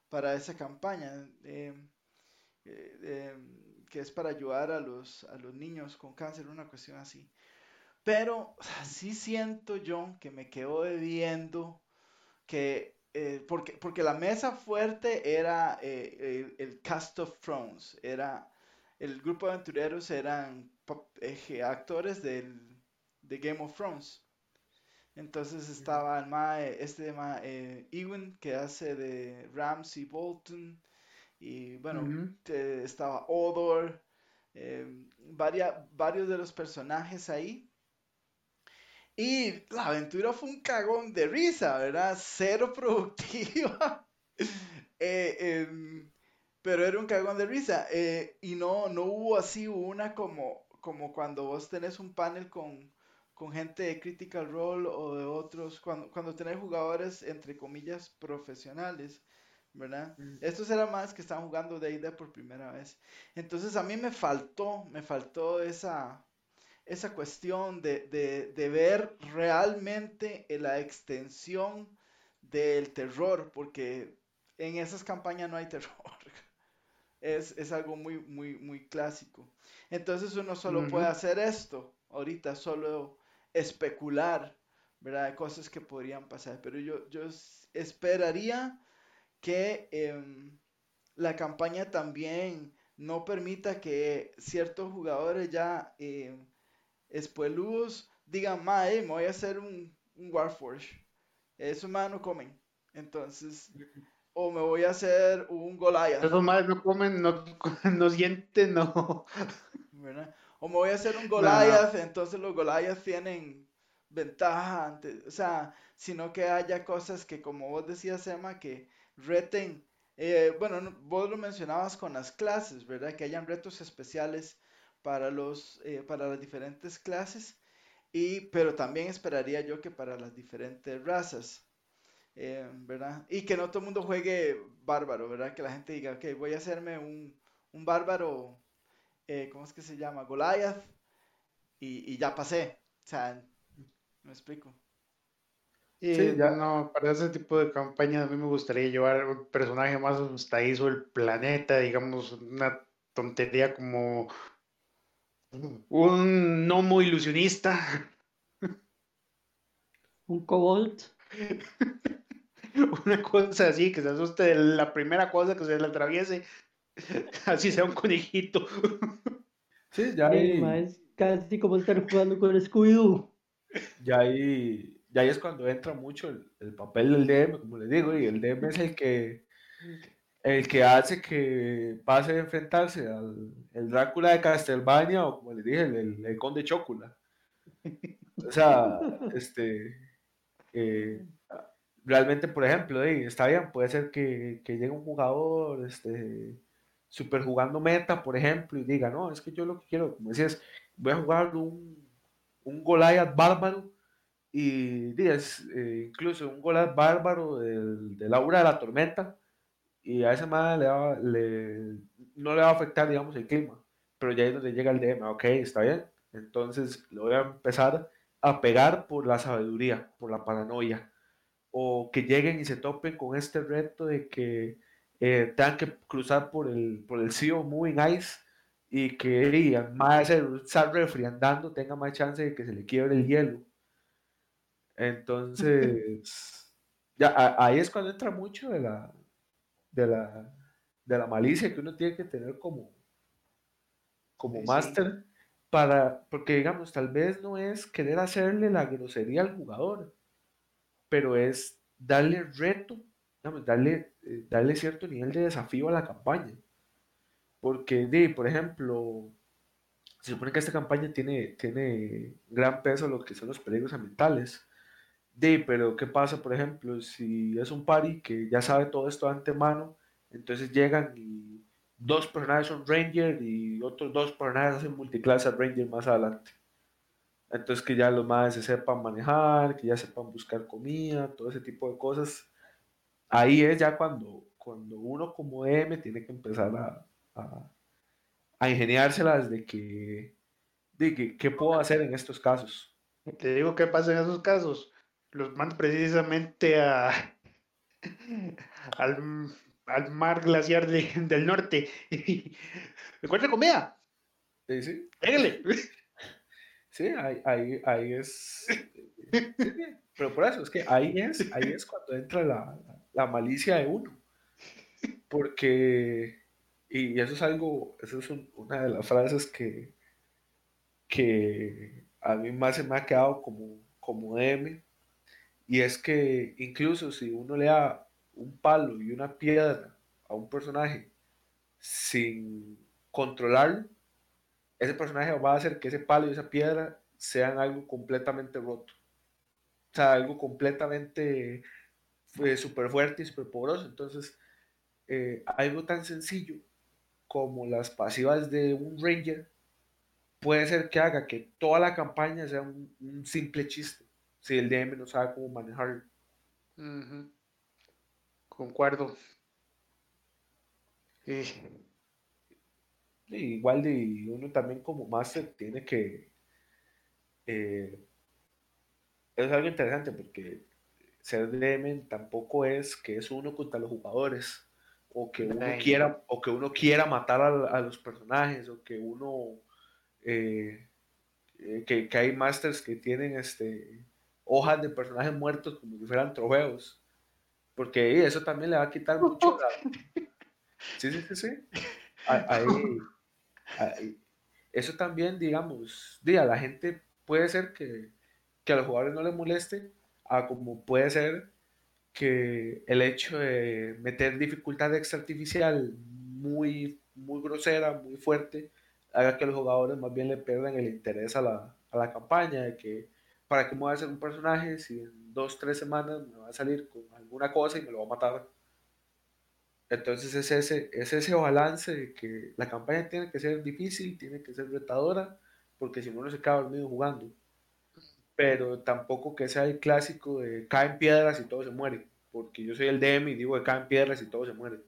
para esa campaña, eh, eh, que es para ayudar a los, a los niños con cáncer, una cuestión así. Pero sí siento yo que me quedo debiendo que eh, porque, porque la mesa fuerte era eh, el, Cast of Thrones, era el grupo de aventureros eran eh, actores del, de Game of Thrones. Entonces estaba el mae, este mae, Ewan, que hace de Ramsey Bolton, y bueno, estaba Odor, varios de los personajes ahí y la aventura fue un cagón de risa, ¿verdad? Cero productiva. Eh, em, pero era un cagón de risa. Eh, y no, no hubo así una como, como cuando vos tenés un panel con, con gente de Critical Role o de otros, cuando, cuando tenés jugadores, entre comillas, profesionales, ¿verdad? Mm. Estos eran más que estaban jugando D&D por primera vez. Entonces a mí me faltó, me faltó esa, esa cuestión de, de, de ver realmente la extensión del terror, porque en esas campañas no hay terror. Es, es algo muy, muy, muy clásico. Entonces uno solo puede hacer esto ahorita, solo especular, ¿verdad? Cosas que podrían pasar. Pero yo, yo esperaría que em, la campaña también no permita que ciertos jugadores ya eh, espueludos digan, mae, me voy a hacer un, un Warforge. Eso más no comen. Entonces, o me voy a hacer un Goliath. Esos más no comen, no, no sienten, no. O me voy a hacer un Goliath, entonces los Goliath tienen ventaja antes, o sea, sino que haya cosas que, como vos decías, Emma, que reten. Eh, bueno, vos lo mencionabas con las clases, ¿verdad? Que hayan retos especiales para, los, eh, para las diferentes clases, y, pero también esperaría yo que para las diferentes razas. Eh, ¿verdad? Y que no todo el mundo juegue bárbaro, ¿verdad? Que la gente diga, ok, voy a hacerme un, un bárbaro, eh, ¿cómo es que se llama? Goliath, y, y ya pasé. O sea, me explico. Y ya no, para ese tipo de campañas a mí me gustaría llevar un personaje más asustadizo del planeta, digamos, una tontería como un gnomo ilusionista. Un kobold. una cosa así, que se asuste de la primera cosa que se le atraviese, así sea un conejito. Sí, ya hay... Es casi como estar jugando con Scooby-Doo. Ya ahí, ya es cuando entra mucho el, papel del DM, como le digo, y el DM es el que el que hace que pase a enfrentarse al el Drácula de Castlevania o como le dije, el, el, Conde Chocula. O sea, este eh, realmente, por ejemplo, está bien, puede ser que, que llegue un jugador este, super jugando meta, por ejemplo, y diga, no, es que yo lo que quiero, como decías, voy a jugar un, un Goliath bárbaro y digas, eh, incluso un Goliath bárbaro del, del, aura de la tormenta y a esa madre le, no le va a afectar, digamos, el clima, pero ya es donde llega el DM, ok, está bien, entonces lo voy a empezar a pegar por la sabiduría, por la paranoia o que lleguen y se topen con este reto de que eh, tengan que cruzar por el, por el of Moving Ice y que más estar refriandando tenga más chance de que se le quiebre el hielo. Entonces, ya ahí es cuando entra mucho de la, de la, de la malicia que uno tiene que tener como, como máster para, porque digamos, tal vez no es querer hacerle la grosería al jugador, pero es darle reto, darle, eh, darle cierto nivel de desafío a la campaña. Porque, de, por ejemplo, se supone que esta campaña tiene, tiene gran peso lo que son los peligros ambientales. De, pero ¿qué pasa, por ejemplo, si es un party que ya sabe todo esto de antemano, entonces llegan y dos personajes son Ranger y otros dos personajes hacen multiclase Ranger más adelante. Entonces que ya los madres se sepan manejar, que ya sepan buscar comida, todo ese tipo de cosas. Ahí es ya cuando, cuando uno como M tiene que empezar a, a, a ingeniárselas de que, de que, qué puedo hacer en estos casos. Te digo qué pasa en esos casos. Los mando precisamente a, al, al mar glaciar del norte. ¿Encuentra comida? Sí, sí. Sí, ahí, ahí, ahí es. pero por eso, es que ahí es, ahí es cuando entra la, la malicia de uno. Porque, y eso es algo, eso es una de las frases que, que a mí más se me ha quedado como, como M, y es que incluso si uno le da un palo y una piedra a un personaje sin controlarlo, ese personaje va a hacer que ese palo y esa piedra sean algo completamente roto. O sea, algo completamente eh, súper fuerte y súper poderoso. Entonces, eh, algo tan sencillo como las pasivas de un Ranger puede ser que haga que toda la campaña sea un, simple chiste, si el DM no sabe cómo manejarlo. Concuerdo. igual de uno también como máster tiene que... Eh, es algo interesante porque ser DM tampoco es que es uno contra los jugadores o que uno quiera o que uno quiera matar a, los personajes o que uno eh, eh, que, hay masters que tienen este hojas de personajes muertos como si fueran trofeos. Porque eso también le va a quitar mucho sí sí sí sí. Eso también digamos a la gente puede ser que, que a los jugadores no les moleste a como puede ser que el hecho de meter dificultad extra artificial muy, muy grosera, muy fuerte, haga que los jugadores más bien le pierdan el interés a la, a la campaña, de que para qué me voy a hacer un personaje si en dos, tres semanas me va a salir con alguna cosa y me lo va a matar. Entonces es ese, es ese balance de que la campaña tiene que ser difícil, tiene que ser retadora, porque si no, no se queda dormido jugando pero tampoco que sea el clásico de caen piedras y todo se muere, porque yo soy el DM y digo que caen piedras y todo se muere.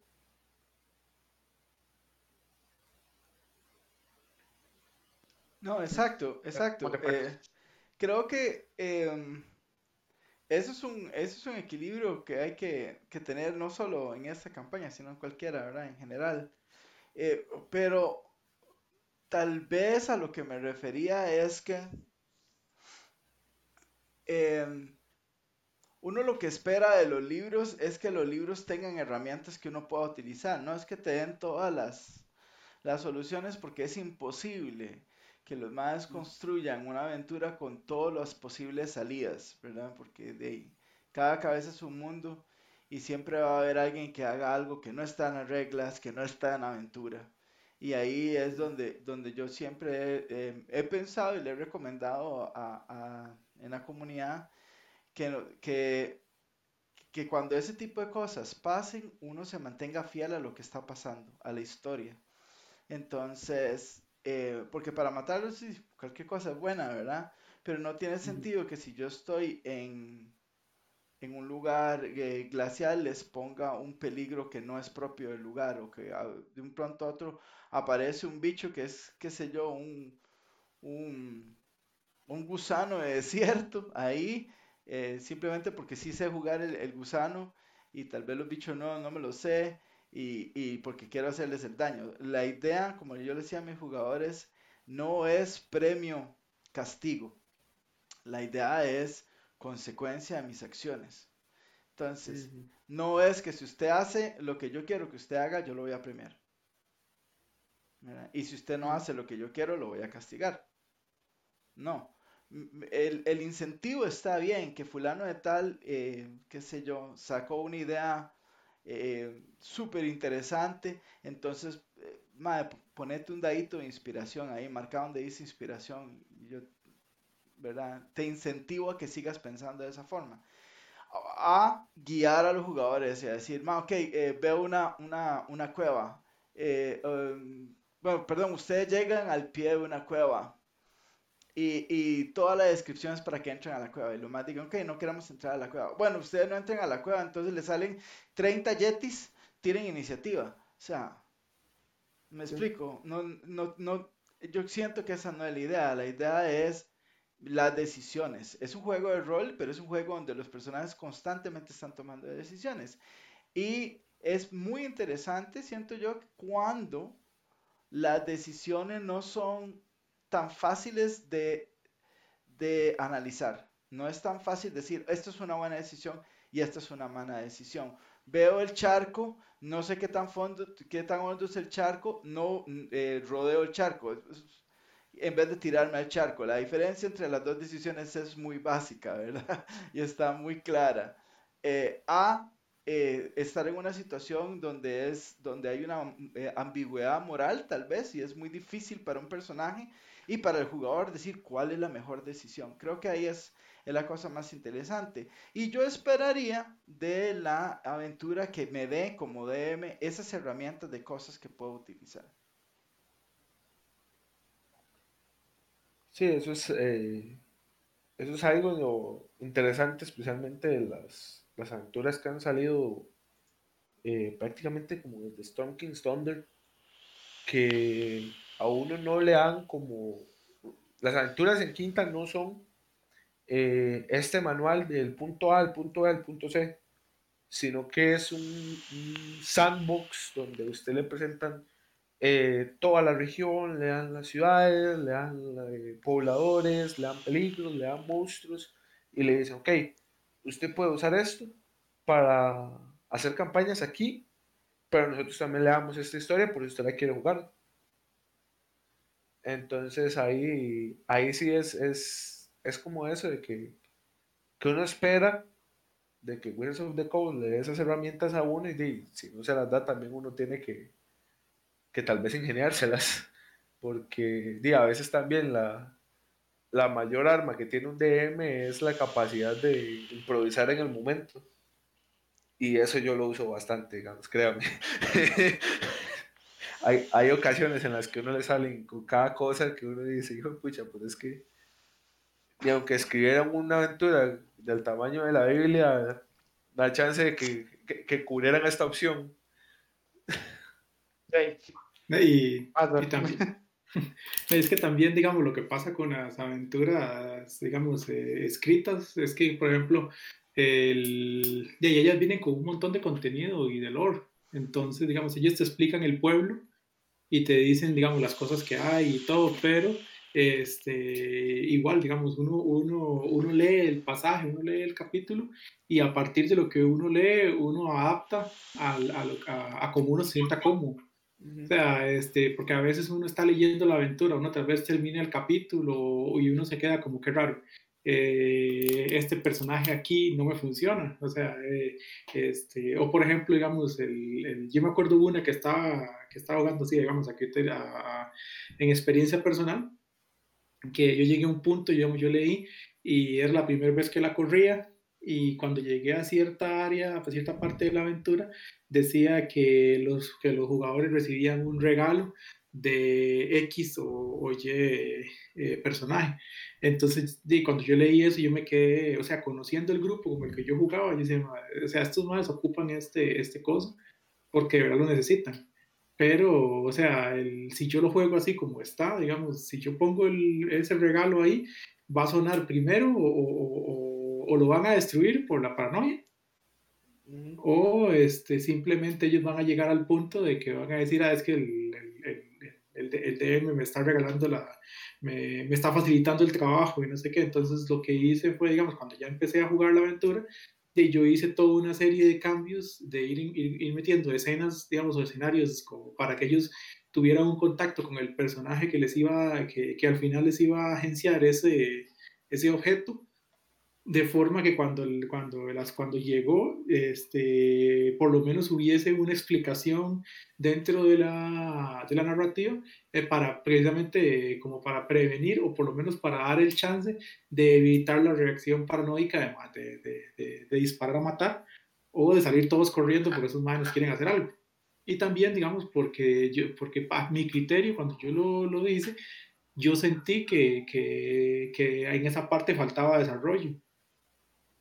No, exacto, exacto. Eh, creo que em, eso, es un, eso es un equilibrio que hay que, tener no solo en esta campaña, sino en cualquiera, ¿verdad? En general. Eh, pero tal vez a lo que me refería es que Em, uno lo que espera de los libros es que los libros tengan herramientas que uno pueda utilizar. No es que te den todas las, las soluciones porque es imposible que los más construyan una aventura con todas las posibles salidas, ¿verdad? Porque de cada cabeza es un mundo y siempre va a haber alguien que haga algo que no está en las reglas, que no está en aventura. Y ahí es donde, donde yo siempre he, pensado y le he recomendado a en la comunidad que, que, que cuando ese tipo de cosas pasen, uno se mantenga fiel a lo que está pasando, a la historia. Entonces, eh, porque para matarlos cualquier cosa es buena, ¿verdad? Pero no tiene sentido que si yo estoy en, en un lugar eh, glacial les ponga un peligro que no es propio del lugar o que ah, de un pronto a otro aparece un bicho que es, qué sé yo, un, un, un gusano de desierto ahí, eh, simplemente porque sí sé jugar el, gusano y tal vez los bichos no, no me lo sé y, porque quiero hacerles el daño. La idea, como yo le decía a mis jugadores, no es premio castigo. La idea es consecuencia de mis acciones. Entonces, no es que si usted hace lo que yo quiero que usted haga, yo lo voy a premiar. Y si usted no hace lo que yo quiero, lo voy a castigar. No, el, incentivo está bien, que fulano de tal, eh, qué sé yo, sacó una idea eh, súper interesante, entonces, eh, ponete un dadito de inspiración ahí, marca donde dice inspiración, yo, ¿verdad? Te incentivo a que sigas pensando de esa forma. A guiar a los jugadores y a decir, ok, eh, veo una, una, una cueva. Um, bueno, perdón, ustedes llegan al pie de una cueva y, y, toda la descripción es para que entren a la cueva. Y lo más digan, ok, no queremos entrar a la cueva. Bueno, ustedes no entren a la cueva, entonces le salen 30 yetis, tienen iniciativa. O sea, me explico. No, no, no, yo siento que esa no es la idea. La idea es las decisiones. Es un juego de rol, pero es un juego donde los personajes constantemente están tomando decisiones. Y es muy interesante, siento yo, cuando las decisiones no son tan fáciles de, de analizar. No es tan fácil decir, esto es una buena decisión y esta es una mala decisión. Veo el charco, no sé qué tan, fondo, qué tan hondo es el charco, no eh, rodeo el charco. En vez de tirarme al charco, la diferencia entre las dos decisiones es muy básica, ¿verdad? y está muy clara. Eh, a eh, estar en una situación donde, es, donde hay una ambigüedad moral, tal vez, y es muy difícil para un personaje y para el jugador decir cuál es la mejor decisión. Creo que ahí es, la cosa más interesante. Y yo esperaría de la aventura que me dé como DM esas herramientas de cosas que puedo utilizar. Sí, eso es, eh, eso es algo interesante, especialmente de las, las aventuras que han salido eh, prácticamente como desde Storm King's Thunder, que a uno no le dan como... Las aventuras en quinta no son eh, este manual del punto A al punto A al punto C, sino que es un, sandbox donde usted le presentan eh, toda la región, le dan las ciudades, le dan pobladores, le dan peligros, le dan monstruos y le dicen, ok, usted puede usar esto para hacer campañas aquí, pero nosotros también le damos esta historia por si usted la quiere jugar. Entonces ahí, ahí sí es, es, es como eso de que, que uno espera de que Wizards of the Coast le dé esas herramientas a uno y si no se las da también uno tiene que, que tal vez ingeniárselas, porque di, a veces también la, la mayor arma que tiene un DM es la capacidad de improvisar en el momento. Y eso yo lo uso bastante, digamos, créame. hay, hay ocasiones en las que uno le salen con cada cosa que uno dice, hijo pucha, pues es que. Y aunque escribieran una aventura del tamaño de la Biblia, da chance de que, que, que cubrieran esta opción. Y, también, es que también, digamos, lo que pasa con las aventuras, digamos, eh, escritas, es que, por ejemplo, el, y ellas vienen con un montón de contenido y de lore. Entonces, digamos, ellos te explican el pueblo y te dicen, digamos, las cosas que hay y todo, pero este, igual, digamos, uno, uno, uno lee el pasaje, uno lee el capítulo y a partir de lo que uno lee, uno adapta a, a, a, cómo uno se sienta cómodo. O sea, este, porque a veces uno está leyendo la aventura, uno tal vez termina el capítulo y uno se queda como que raro. Eh, este personaje aquí no me funciona. O sea, eh, este, o por ejemplo, digamos, el, yo me acuerdo una que estaba, que estaba jugando así, digamos, aquí en experiencia personal, que yo llegué a un punto, yo, yo leí y era la primera vez que la corría y cuando llegué a cierta área, a cierta parte de la aventura, decía que los, que los jugadores recibían un regalo de X o, Y eh, personaje. Entonces, cuando yo leí eso, yo me quedé, o sea, conociendo el grupo como el que yo jugaba, yo decía, o sea, estos más ocupan este, este cosa porque de verdad lo necesitan. Pero, o sea, el, si yo lo juego así como está, digamos, si yo pongo el, ese regalo ahí, va a sonar primero o, o, o, lo van a destruir por la paranoia. O este, simplemente ellos van a llegar al punto de que van a decir, ah, es que el, el, el DM me está regalando la, me, me, está facilitando el trabajo y no sé qué. Entonces lo que hice fue, digamos, cuando ya empecé a jugar la aventura, de yo hice toda una serie de cambios, de ir, ir, metiendo escenas, digamos, o escenarios como para que ellos tuvieran un contacto con el personaje que les iba, que, que al final les iba a agenciar ese, ese objeto de forma que cuando, cuando, las, cuando llegó, este, por lo menos hubiese una explicación dentro de la, de la narrativa eh, para precisamente como para prevenir o por lo menos para dar el chance de evitar la reacción paranoica de, de, de, disparar a matar o de salir todos corriendo porque esos manos quieren hacer algo. Y también, digamos, porque, yo, porque mi criterio, cuando yo lo, lo hice, yo sentí que, que, que en esa parte faltaba desarrollo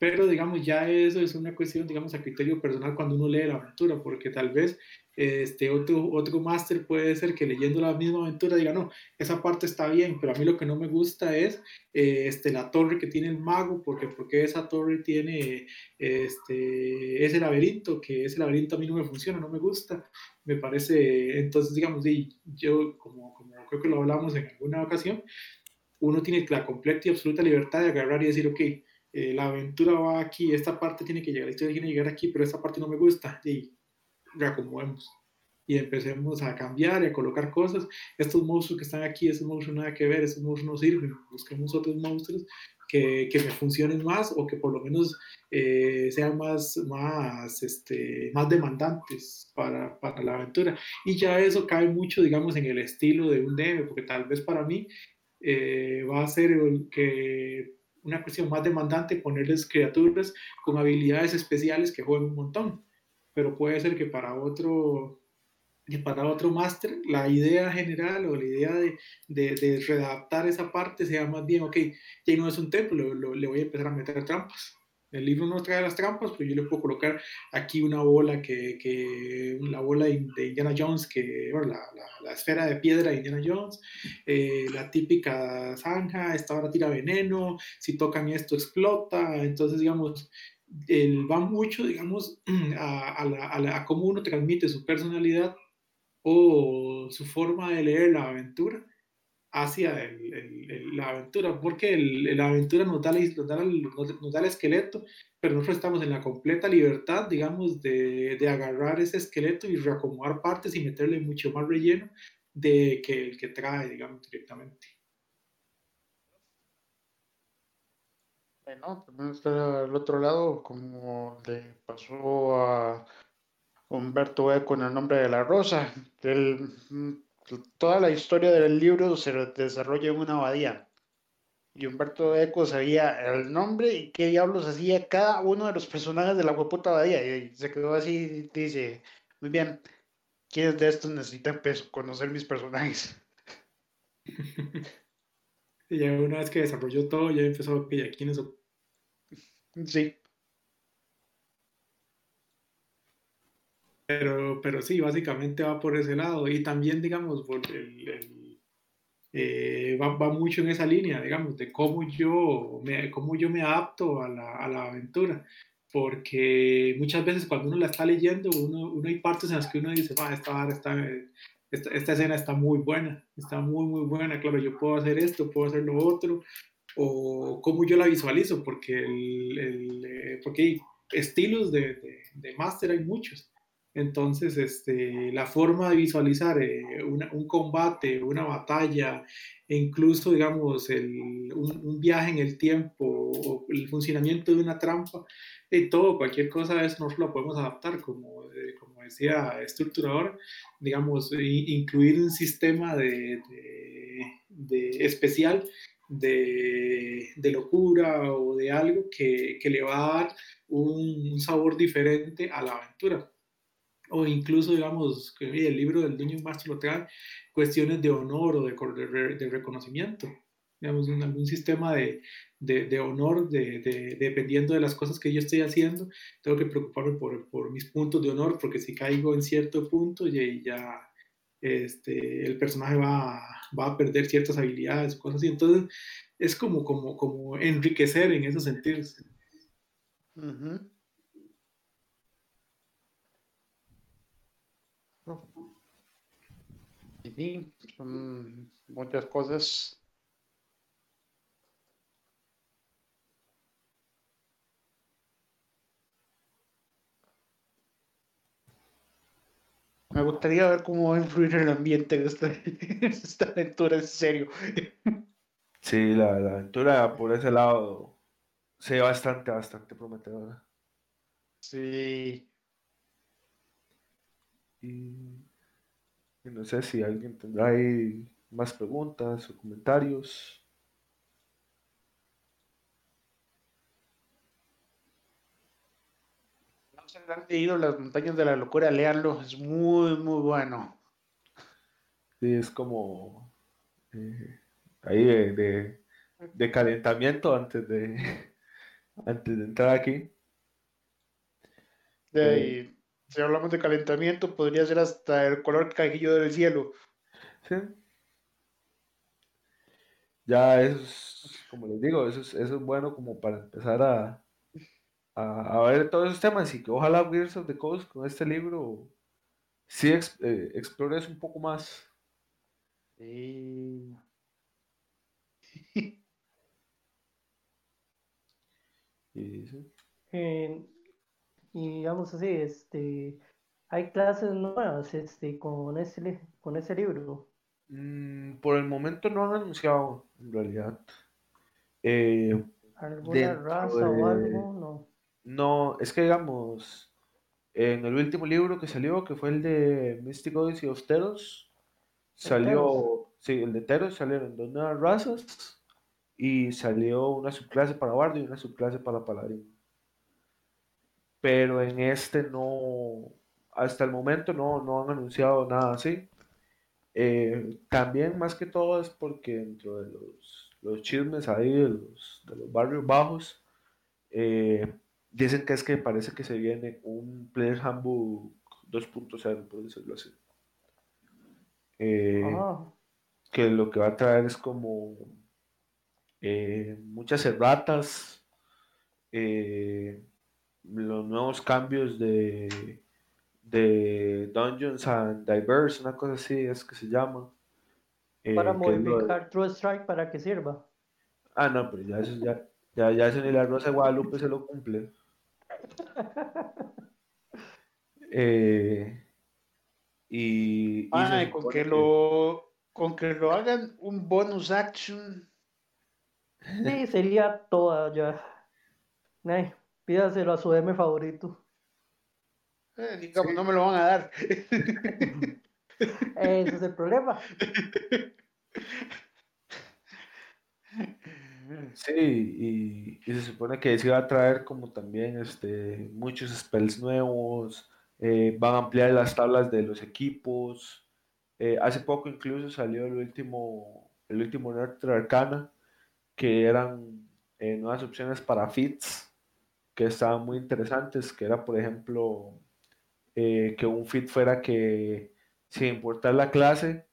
pero digamos ya eso es una cuestión, digamos, a criterio personal cuando uno lee la aventura, porque tal vez este otro, otro máster puede ser que leyendo la misma aventura diga, no, esa parte está bien, pero a mí lo que no me gusta es eh, este, la torre que tiene el mago, porque, porque esa torre tiene este, ese laberinto, que ese laberinto a mí no me funciona, no me gusta, me parece, entonces digamos, yo como, como creo que lo hablamos en alguna ocasión, uno tiene la completa y absoluta libertad de agarrar y decir, ok, eh, la aventura va aquí, esta parte tiene que llegar, la historia tiene que llegar aquí, pero esta parte no me gusta, y reacomodemos. Y empecemos a cambiar y a colocar cosas. Estos monstruos que están aquí, esos monstruos nada que ver, esos monstruos no sirven. Busquemos otros monstruos que, que me funcionen más o que por lo menos eh, sean más, más, este, más demandantes para, para, la aventura. Y ya eso cae mucho, digamos, en el estilo de un DM, porque tal vez para mí eh, va a ser que una cuestión más demandante ponerles criaturas con habilidades especiales que jueguen un montón. Pero puede ser que para otro, para otro máster, la idea general o la idea de, de, de, redactar esa parte sea más bien, ok, ya no es un templo, le voy a empezar a meter trampas. El libro no trae las trampas, pero yo le puedo colocar aquí una bola que, que la bola de Indiana Jones, que, bueno, la, la, esfera de piedra de Indiana Jones, eh, la típica zanja, esta hora tira veneno, si tocan esto explota, entonces, digamos, él va mucho, digamos, a, a, a cómo uno transmite su personalidad o su forma de leer la aventura hacia la aventura, porque la aventura nos da, nos, da, nos da, el esqueleto, pero nosotros estamos en la completa libertad, digamos, de, de, agarrar ese esqueleto y reacomodar partes y meterle mucho más relleno de que el que trae, digamos, directamente. Bueno, también está al otro lado, como le pasó a Humberto Eco en el nombre de la rosa. Toda la historia del libro se desarrolla en una abadía. Y Humberto Eco sabía el nombre y qué diablos hacía cada uno de los personajes de la hueputa abadía. Y se quedó así, dice, muy bien, ¿quiénes de estos necesitan conocer mis personajes? y ya una vez que desarrolló todo, ya empezó a pillar quiénes son. Sí. Pero, pero sí, básicamente va por ese lado. Y también, digamos, eh, va, va, mucho en esa línea, digamos, de cómo yo me, cómo yo me adapto a la, a la aventura. Porque muchas veces cuando uno la está leyendo, uno, uno hay partes en las que uno dice, ah, esta, esta, esta, esta, escena está muy buena, está muy, muy buena, claro, yo puedo hacer esto, puedo hacer lo otro, o cómo yo la visualizo, porque, el, el eh, porque hay estilos de, de, de máster, hay muchos. Entonces, este, la forma de visualizar eh, un combate, una batalla, e incluso, digamos, un, viaje en el tiempo, o el funcionamiento de una trampa, y todo, cualquier cosa de eso nosotros lo podemos adaptar, como, eh, como decía estructurador, digamos, incluir un sistema de, de, especial de, de, locura o de algo que, que le va a dar un sabor diferente a la aventura o incluso, digamos, el libro del Dueño Master lo trae, cuestiones de honor o de, de, reconocimiento, digamos, en algún sistema de, de honor, de, dependiendo de las cosas que yo estoy haciendo, tengo que preocuparme por, por mis puntos de honor, porque si caigo en cierto punto y ya este, el personaje va, va a perder ciertas habilidades, cosas así, entonces es como, como, como enriquecer en esos sentidos. Sí, son muchas cosas. Me gustaría ver cómo va a influir el ambiente de esta, esta aventura, en serio. Sí, la, la, aventura por ese lado se ve bastante, bastante prometedora. Sí. Y no sé si alguien tendrá ahí más preguntas o comentarios. No se han leído Las Montañas de la Locura, léanlo, es muy, muy bueno. Sí, es como eh, ahí de, de, calentamiento antes de, antes de entrar aquí. De ahí si hablamos de calentamiento, podría ser hasta el color cajillo del cielo. Sí. Ya es, como les digo, eso es, eso es bueno como para empezar a, a, ver todos esos temas y que ojalá Gears of the Coast con este libro sí eh, explores un poco más. Sí. y, sí. Eh, y digamos así, este, hay clases nuevas este, con, ese, con ese libro. Mm, por el momento no han anunciado, en realidad. Eh, ¿Alguna raza o algo? No. No, es que digamos, en el último libro que salió, que fue el de Mystic Odyssey of Teros, salió, sí, el de Teros salieron dos nuevas razas y salió una subclase para Bardo y una subclase para Paladín pero en este no, hasta el momento no, no han anunciado nada así. Eh, también más que todo es porque dentro de los, los chismes ahí de los, de los barrios bajos, eh, dicen que es que parece que se viene un Player Handbook 2.0, por decirlo así. Eh, ah. Que lo que va a traer es como muchas erratas, los nuevos cambios de de Dungeons and Diverse, una cosa así es que se llama. Eh, para modificar True Strike para que sirva. Ah, no, pero ya eso, ya, ya, ya eso ni la Rosa de Guadalupe se lo cumple. eh, y, y con que, lo con que lo hagan un bonus action. Sí, sería toda ya. Ay, pídaselo a su M favorito. Eh, digamos, no me lo van a dar. Ese es el problema. Sí, y, y, se supone que se va a traer como también este, muchos spells nuevos, eh, van a ampliar las tablas de los equipos. Eh, hace poco incluso salió el último, el último Nerd Arcana, que eran nuevas opciones para fits, que estaban muy interesantes, que era por ejemplo eh, que un fit fuera que, sin importar la clase,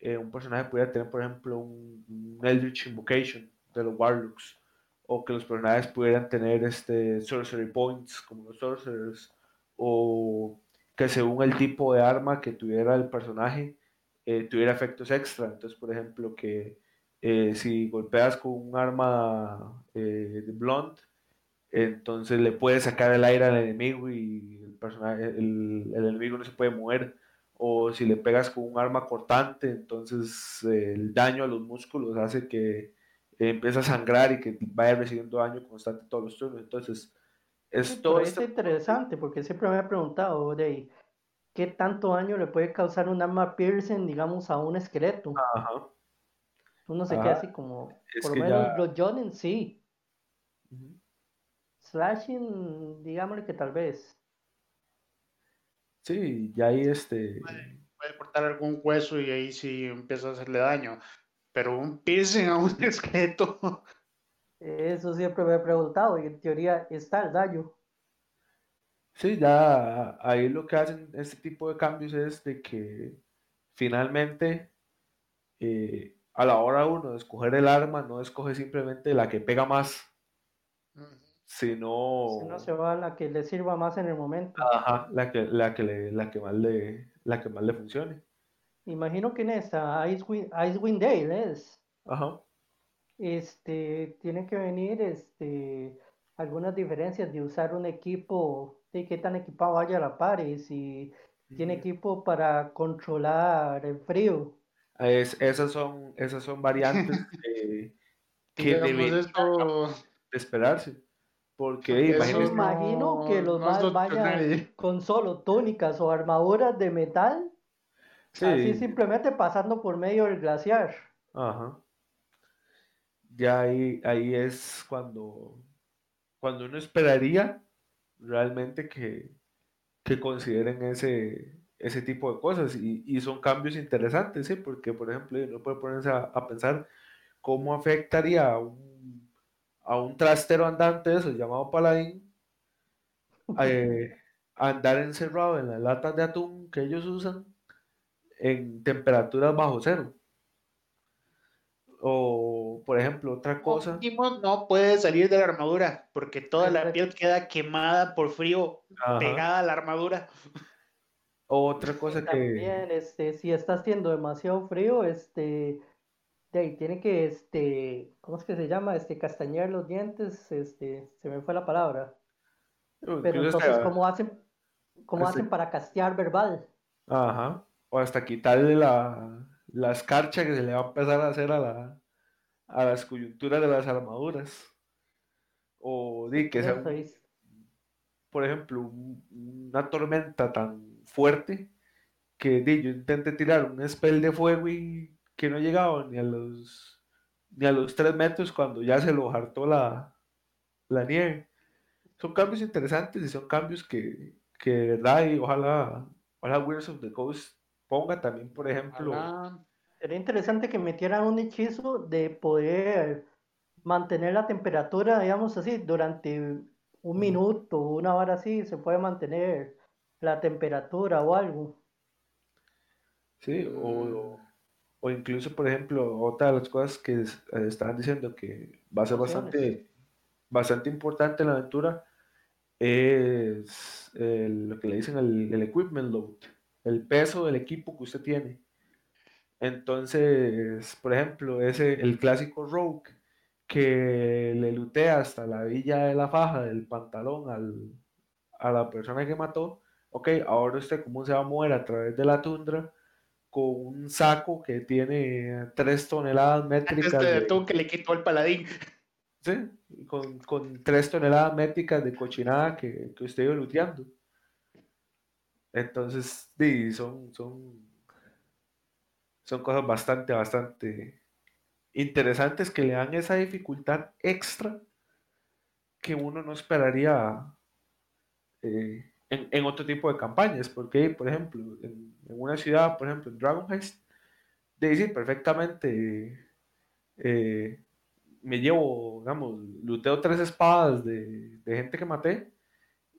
eh, un personaje pudiera tener, por ejemplo, un, Eldritch Invocation de los Warlocks, o que los personajes pudieran tener este Sorcery Points como los Sorcerers, o que según el tipo de arma que tuviera el personaje, eh, tuviera efectos extra. Entonces, por ejemplo, que si golpeas con un arma de blunt, entonces le puedes sacar el aire al enemigo y el, personaje, el, enemigo no se puede mover. O si le pegas con un arma cortante, entonces eh, el daño a los músculos hace que empiece a sangrar y que vaya recibiendo daño constante todos los turnos. Entonces, es todo. Es interesante porque siempre me he preguntado, de ¿qué tanto daño le puede causar un arma piercing, digamos, a un esqueleto? Ajá. Uno se queda así como, por lo menos los Jonen sí. Slashing, digámosle que tal vez. Sí, ya ahí este. Puede, cortar algún hueso y ahí sí empieza a hacerle daño. Pero un piercing a un esqueleto. Eso siempre me he preguntado y en teoría está el daño. Sí, ya ahí lo que hacen este tipo de cambios es de que finalmente eh, a la hora uno de escoger el arma no escoge simplemente la que pega más, si no... Si no se va la que le sirva más en el momento. Ajá, la que, la que, le, la que, más, le, la que más le funcione. Imagino que en esta Icewind, Icewind Dale es. Ajá. Este, tiene que venir este, algunas diferencias de usar un equipo, de qué tan equipado vaya a la par y si tiene equipo para controlar el frío. Es, esas, son, esas son variantes que deben de esperarse. Porque imagino que los más vayan con solo túnicas o armaduras de metal, así simplemente pasando por medio del glaciar. Ajá. Ya ahí, ahí es cuando, cuando uno esperaría realmente que, que consideren ese, ese tipo de cosas y, y, son cambios interesantes, ¿sí? porque por ejemplo uno puede ponerse a, a pensar cómo afectaría a un a un trastero andante eso llamado paladín eh, andar encerrado en las latas de atún que ellos usan en temperaturas bajo cero. O, por ejemplo, otra cosa. No puede salir de la armadura porque toda la piel queda quemada por frío pegada a la armadura. Otra cosa que. También, este, si está haciendo demasiado frío, este, tiene que, este, ¿cómo es que se llama? Este, castañear los dientes, este, se me fue la palabra. Pero entonces, ¿cómo hacen, cómo hacen para castear verbal? Ajá, o hasta quitarle la, la escarcha que se le va a empezar a hacer a, la, a las coyunturas de las armaduras. O di que sea, por ejemplo, una tormenta tan fuerte que di, yo intente tirar un spell de fuego y que no llegaba ni a los ni a los tres metros cuando ya se lo hartó la, la nieve. Son cambios interesantes y son cambios que, que verdad y ojalá, ojalá Wizards of the Coast ponga también, por ejemplo. Sería interesante que metieran un hechizo de poder mantener la temperatura, digamos así, durante un minuto, una hora así, se puede mantener la temperatura o algo. Sí, o, o incluso, por ejemplo, otra de las cosas que eh, estaban diciendo que va a ser bastante, bastante importante en la aventura es lo que le dicen el, el, equipment load, el peso del equipo que usted tiene. Entonces, por ejemplo, ese, el clásico Rogue que le lutea hasta la villa de la faja del pantalón al, a la persona que mató, ok, ahora usted cómo se va a mover a través de la tundra con un saco que tiene 3 toneladas métricas. Este de que le quitó el paladín. Sí, con, con 3 toneladas métricas de cochinada que, que usted iba luteando. Entonces, sí, son, son, son cosas bastante, bastante interesantes que le dan esa dificultad extra que uno no esperaría eh, en, otro tipo de campañas, porque, por ejemplo, en, una ciudad, por ejemplo, en Dragon Heist, de decir perfectamente, eh, me llevo, digamos, luteo tres espadas de, gente que maté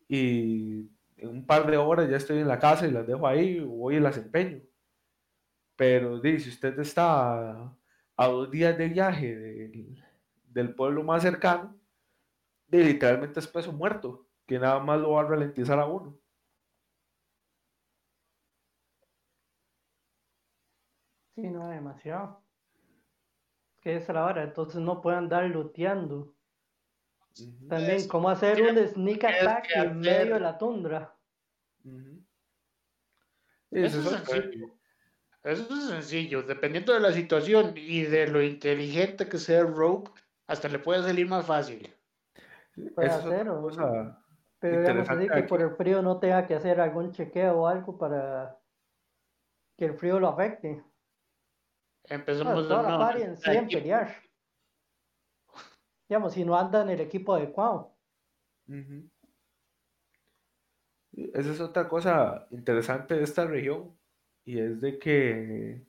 y en un par de horas ya estoy en la casa y las dejo ahí, voy y las empeño. Pero si usted está a dos días de viaje del, del pueblo más cercano, de literalmente es peso muerto que nada más lo va a ralentizar a uno. Sí, no, demasiado. Que es la hora, entonces no pueden andar luteando. También, ¿cómo hacer un sneak attack en medio de la tundra? Eso, es sencillo. Eso es sencillo. Dependiendo de la situación y de lo inteligente que sea el rogue, hasta le puede salir más fácil. Puede hacer, o... Pero digamos así que por el frío no tenga que hacer algún chequeo o algo para que el frío lo afecte. Empezamos no, en sí en pelear. Digamos, si no anda en el equipo adecuado. Esa es otra cosa interesante de esta región y es de que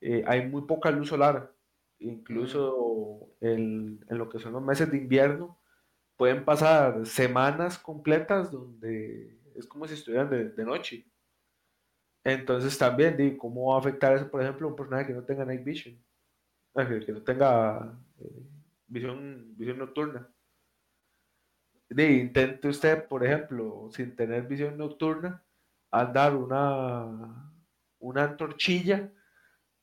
eh, hay muy poca luz solar. Incluso en lo que son los meses de invierno, pueden pasar semanas completas donde es como si estuvieran de, noche. Entonces también, di, ¿cómo va a afectar eso, por ejemplo, a un personaje que no tenga night vision? Que, no tenga eh, visión, visión nocturna. Di, intente usted, por ejemplo, sin tener visión nocturna, andar una, una antorchilla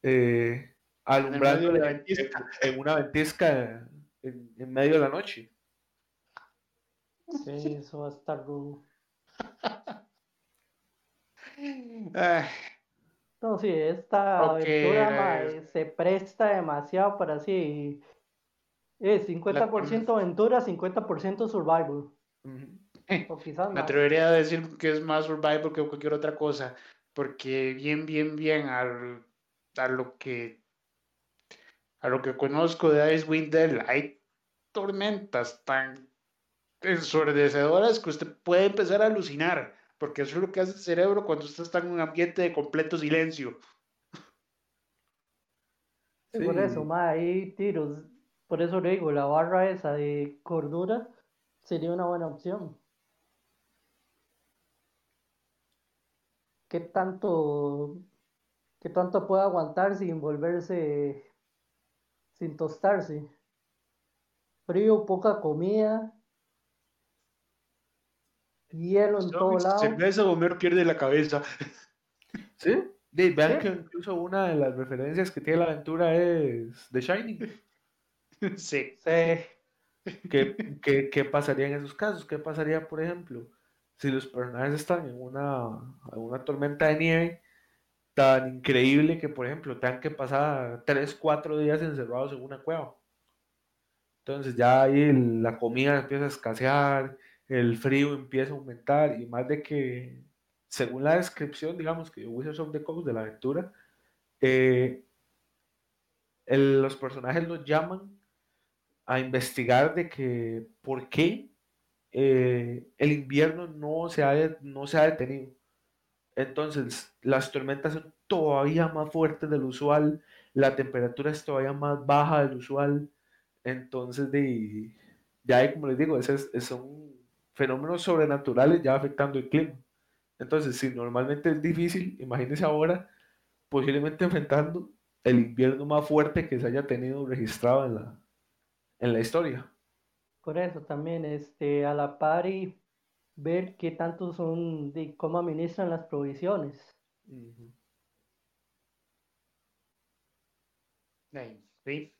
eh, alumbrando en, una ventisca en medio de la noche. Sí, eso va a estar rudo. no, sí, esta aventura se presta demasiado para así. Es 50% aventura, 50% survival. O quizás Me atrevería a decir que es más survival que cualquier otra cosa. Porque bien, bien, bien al, a lo que a lo que conozco de Icewind Dale, hay tormentas tan ensordecedoras que usted puede empezar a alucinar, porque eso es lo que hace el cerebro cuando usted está en un ambiente de completo silencio. Por eso, ma, hay tiros. Por eso le digo, la barra esa de cordura sería una buena opción. ¿Qué tanto, qué tanto puede aguantar sin volverse, sin tostarse? Frío, poca comida, hielo en todo lado. Cerveza, Homero pierde la cabeza. Sí, vean que incluso una de las referencias que tiene la aventura es The Shining. Sí. sí. ¿Qué, qué, pasaría en esos casos? ¿Qué pasaría, por ejemplo, si los personajes están en una, en una tormenta de nieve tan increíble que, por ejemplo, tengan que pasar 3, 4 días encerrados en una cueva? Entonces ya ahí la comida empieza a escasear, el frío empieza a aumentar y más de que, según la descripción, digamos, que Wizards of the Coast de la aventura, eh, los personajes los llaman a investigar de que por qué eh, el invierno no se, ha, no se ha detenido. Entonces, las tormentas son todavía más fuertes del usual, la temperatura es todavía más baja del usual. Entonces, de, ya como les digo, esos, son fenómenos sobrenaturales ya afectando el clima. Entonces, si normalmente es difícil, imagínense ahora posiblemente enfrentando el invierno más fuerte que se haya tenido registrado en la, en la historia. Por eso también, este, a la par y ver qué tanto son, de cómo administran las provisiones. Sí.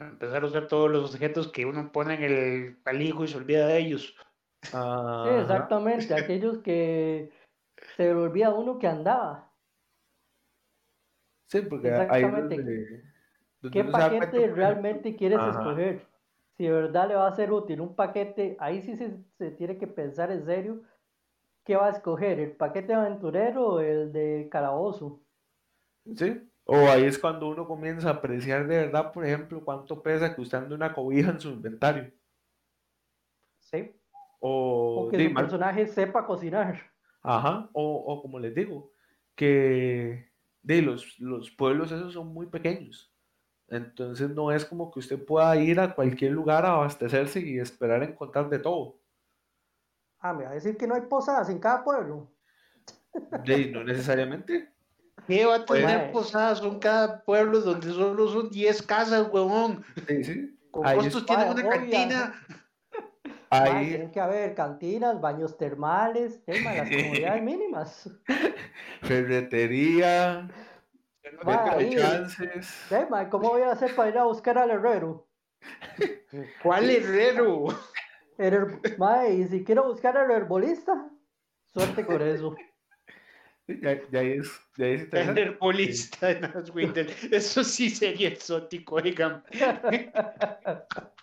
Empezar a usar todos los objetos que uno pone en el palijo y se olvida de ellos. Sí, exactamente, aquellos que se le olvida uno que andaba. Sí, porque Exactamente. ¿Qué paquete realmente quieres escoger? Si de verdad le va a ser útil un paquete, ahí sí se, tiene que pensar en serio qué va a escoger, el paquete aventurero o el de calabozo. Sí, o ahí es cuando uno comienza a apreciar de verdad, por ejemplo, cuánto pesa que usted ande una cobija en su inventario. Sí. O, que el personaje sepa cocinar. Ajá, o, como les digo, que de los, los pueblos esos son muy pequeños. Entonces no es como que usted pueda ir a cualquier lugar a abastecerse y esperar encontrar de todo. Ah, me va a decir que no hay posadas en cada pueblo. De, no necesariamente. ¿Qué va a tener posadas en cada pueblo donde solo son 10 casas, huevón? Sí, sí. Con costos tienen una cantina. Ahí... tienen que haber cantinas, baños termales, tema, las comunidades mínimas. Ferretería. chances. Tema, ¿cómo voy a hacer para ir a buscar al herrero? ¿Cuál herrero? y si quiero buscar al herbolista, suerte con eso. Ya, ya, es, ya es herbolista en Eso sí sería exótico, oigan.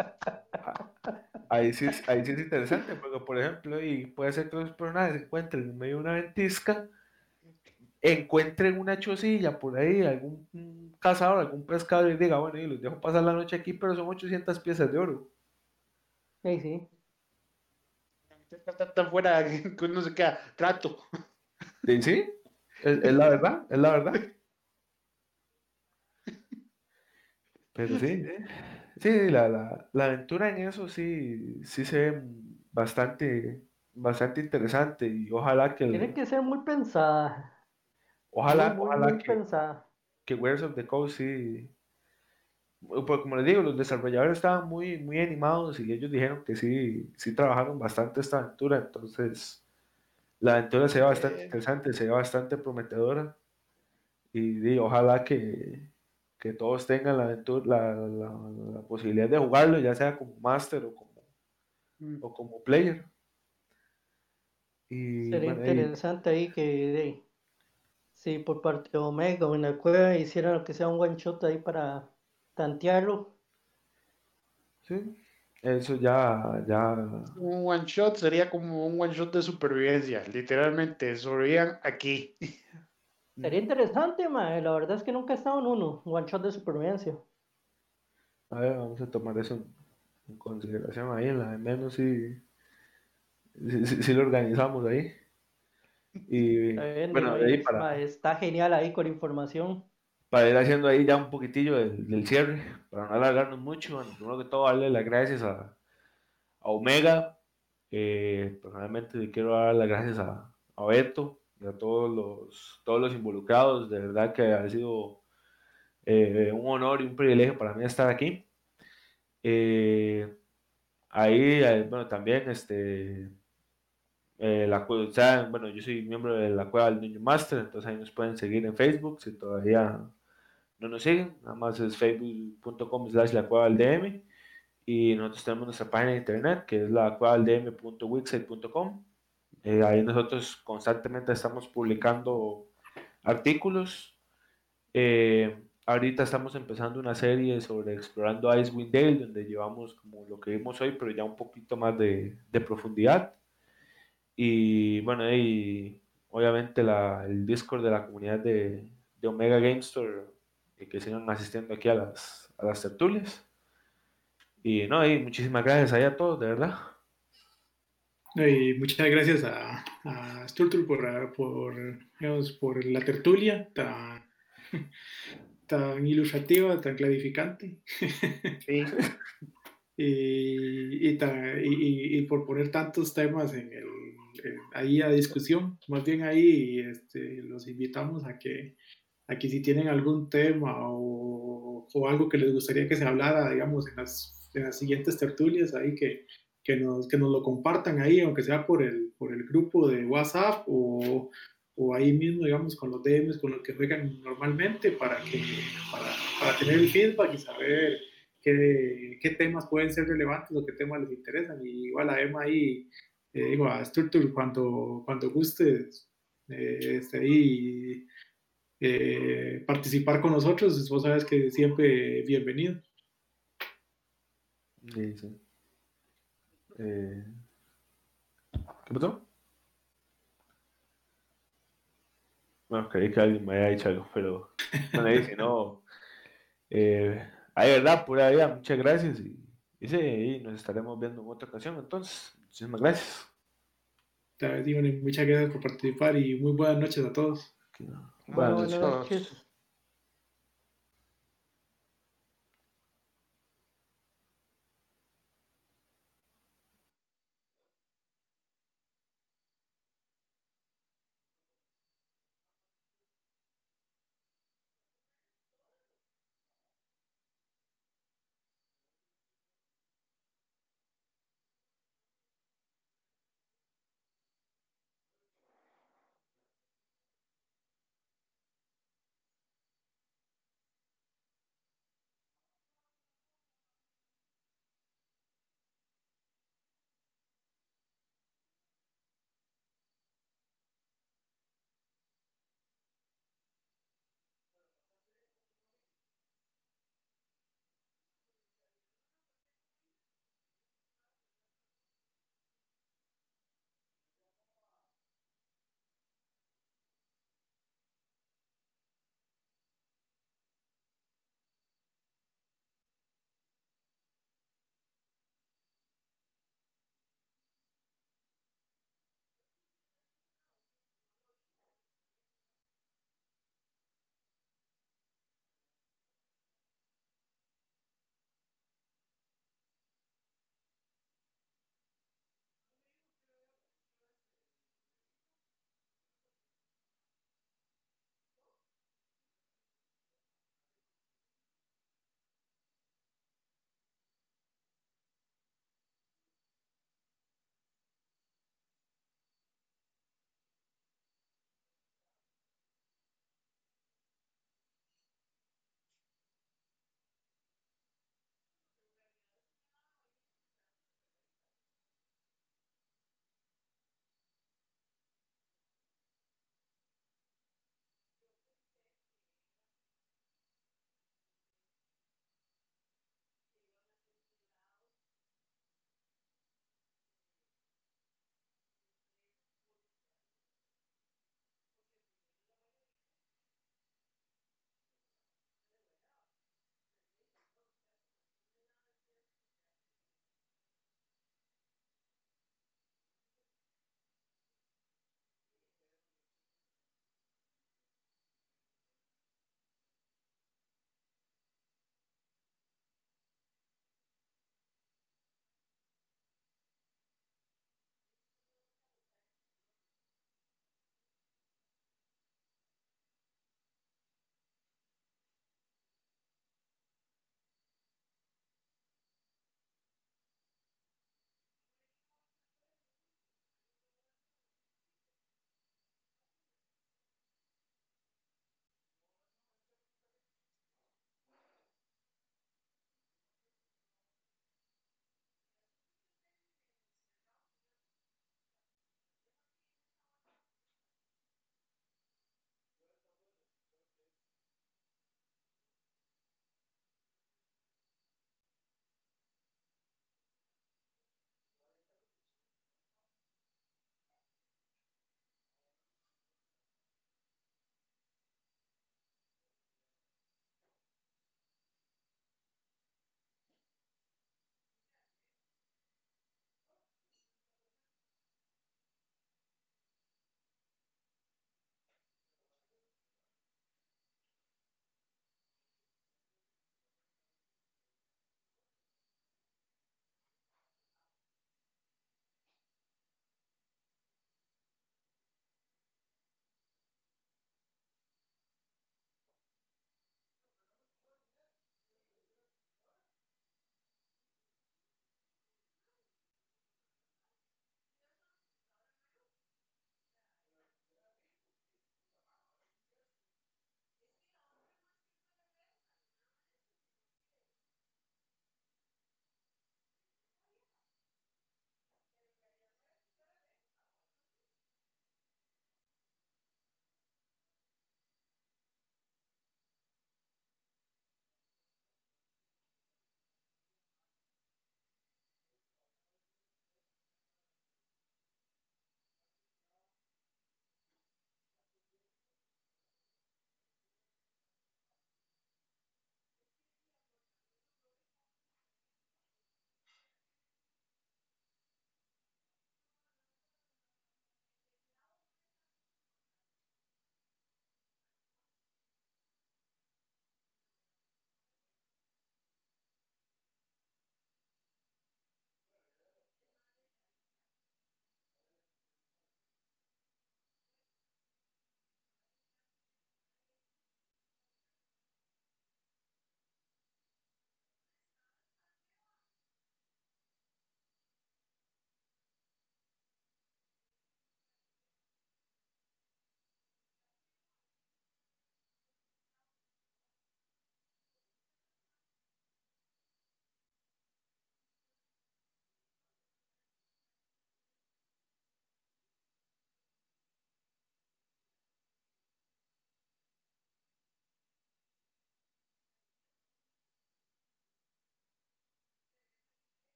ahí sí, ahí sí es interesante, porque por ejemplo, y puede ser que los personajes se encuentren en medio de una ventisca, encuentren una chocilla por ahí, algún cazador, algún pescador y diga, bueno, y los dejo pasar la noche aquí, pero son 800 piezas de oro. Sí, sí. Está tan fuera que uno se queda trato. Sí, es, es la verdad, es la verdad. Pero sí, sí, la, la, la, aventura en eso sí, sí se ve bastante, bastante interesante y ojalá que... Tiene que ser muy pensada. Ojalá, ojalá que, que Warriors of the Coast sí... Pues como les digo, los desarrolladores estaban muy, muy animados y ellos dijeron que sí, sí trabajaron bastante esta aventura, entonces la aventura se ve bastante interesante, se ve bastante prometedora y, y ojalá que, que todos tengan la, aventura, la, la, posibilidad de jugarlo, ya sea como master o como, mm. o como player. Y, Sería interesante ahí, que si por parte de Omega o en la cueva hicieran lo que sea un one shot ahí para tantearlo. Sí, eso ya, ya. Un one shot sería como un one shot de supervivencia, literalmente, sobrevivían aquí. Sería interesante, ma. La verdad es que nunca he estado en uno, un one shot de supervivencia. A ver, vamos a tomar eso en consideración ahí, en la de menos si, si, lo organizamos ahí. Y bueno, ahí para, está genial ahí con información. Para ir haciendo ahí ya un poquitillo del, cierre, para no alargarnos mucho, bueno, primero que todo darle las gracias a, a Omega. Eh, personalmente quiero dar las gracias a, a Beto, a todos los, todos los involucrados. De verdad que ha sido eh, un honor y un privilegio para mí estar aquí. Eh, ahí, eh, bueno, también, este, la, bueno, yo soy miembro de la Cueva del Niño Master, entonces ahí nos pueden seguir en Facebook si todavía no nos siguen, nada más es facebook.com slash la cueva del DM y nosotros tenemos nuestra página de internet que es la cueva del eh, ahí nosotros constantemente estamos publicando artículos. Eh, ahorita estamos empezando una serie sobre explorando Icewind Dale, donde llevamos como lo que vimos hoy, pero ya un poquito más de, de profundidad. Y bueno, y obviamente la, el Discord de la comunidad de, de Omega Game Store, y que sigan asistiendo aquí a las, a las tertulias. Y no, y muchísimas gracias a todos, de verdad. Y muchas gracias a, a Sturtur por, por, por la tertulia tan, tan ilustrativa, tan clarificante. Sí. y, y, y, por poner tantos temas en el, ahí a discusión. Más bien ahí este, los invitamos a que, a que si tienen algún tema o, o algo que les gustaría que se hablara, digamos, en las, en las siguientes tertulias, ahí que, que nos, que nos lo compartan ahí, aunque sea por el, por el grupo de WhatsApp o, o ahí mismo, digamos, con los DMs, con los que juegan normalmente, para, que, para, tener el feedback y saber qué, qué, temas pueden ser relevantes o qué temas les interesan. Y igual a Emma ahí, eh, digo, a Structure, cuando, cuando guste, eh, este, ahí eh, participar con nosotros, vos sabes que siempre bienvenido. Sí, sí. Eh, ¿Qué pasó? Bueno, creí que alguien me había dicho algo, pero no le dije, no. Eh, hay verdad, pura vida, muchas gracias y, y, nos estaremos viendo en otra ocasión. Entonces, muchísimas gracias. Muchas gracias por participar y muy buenas noches a todos. Buenas noches.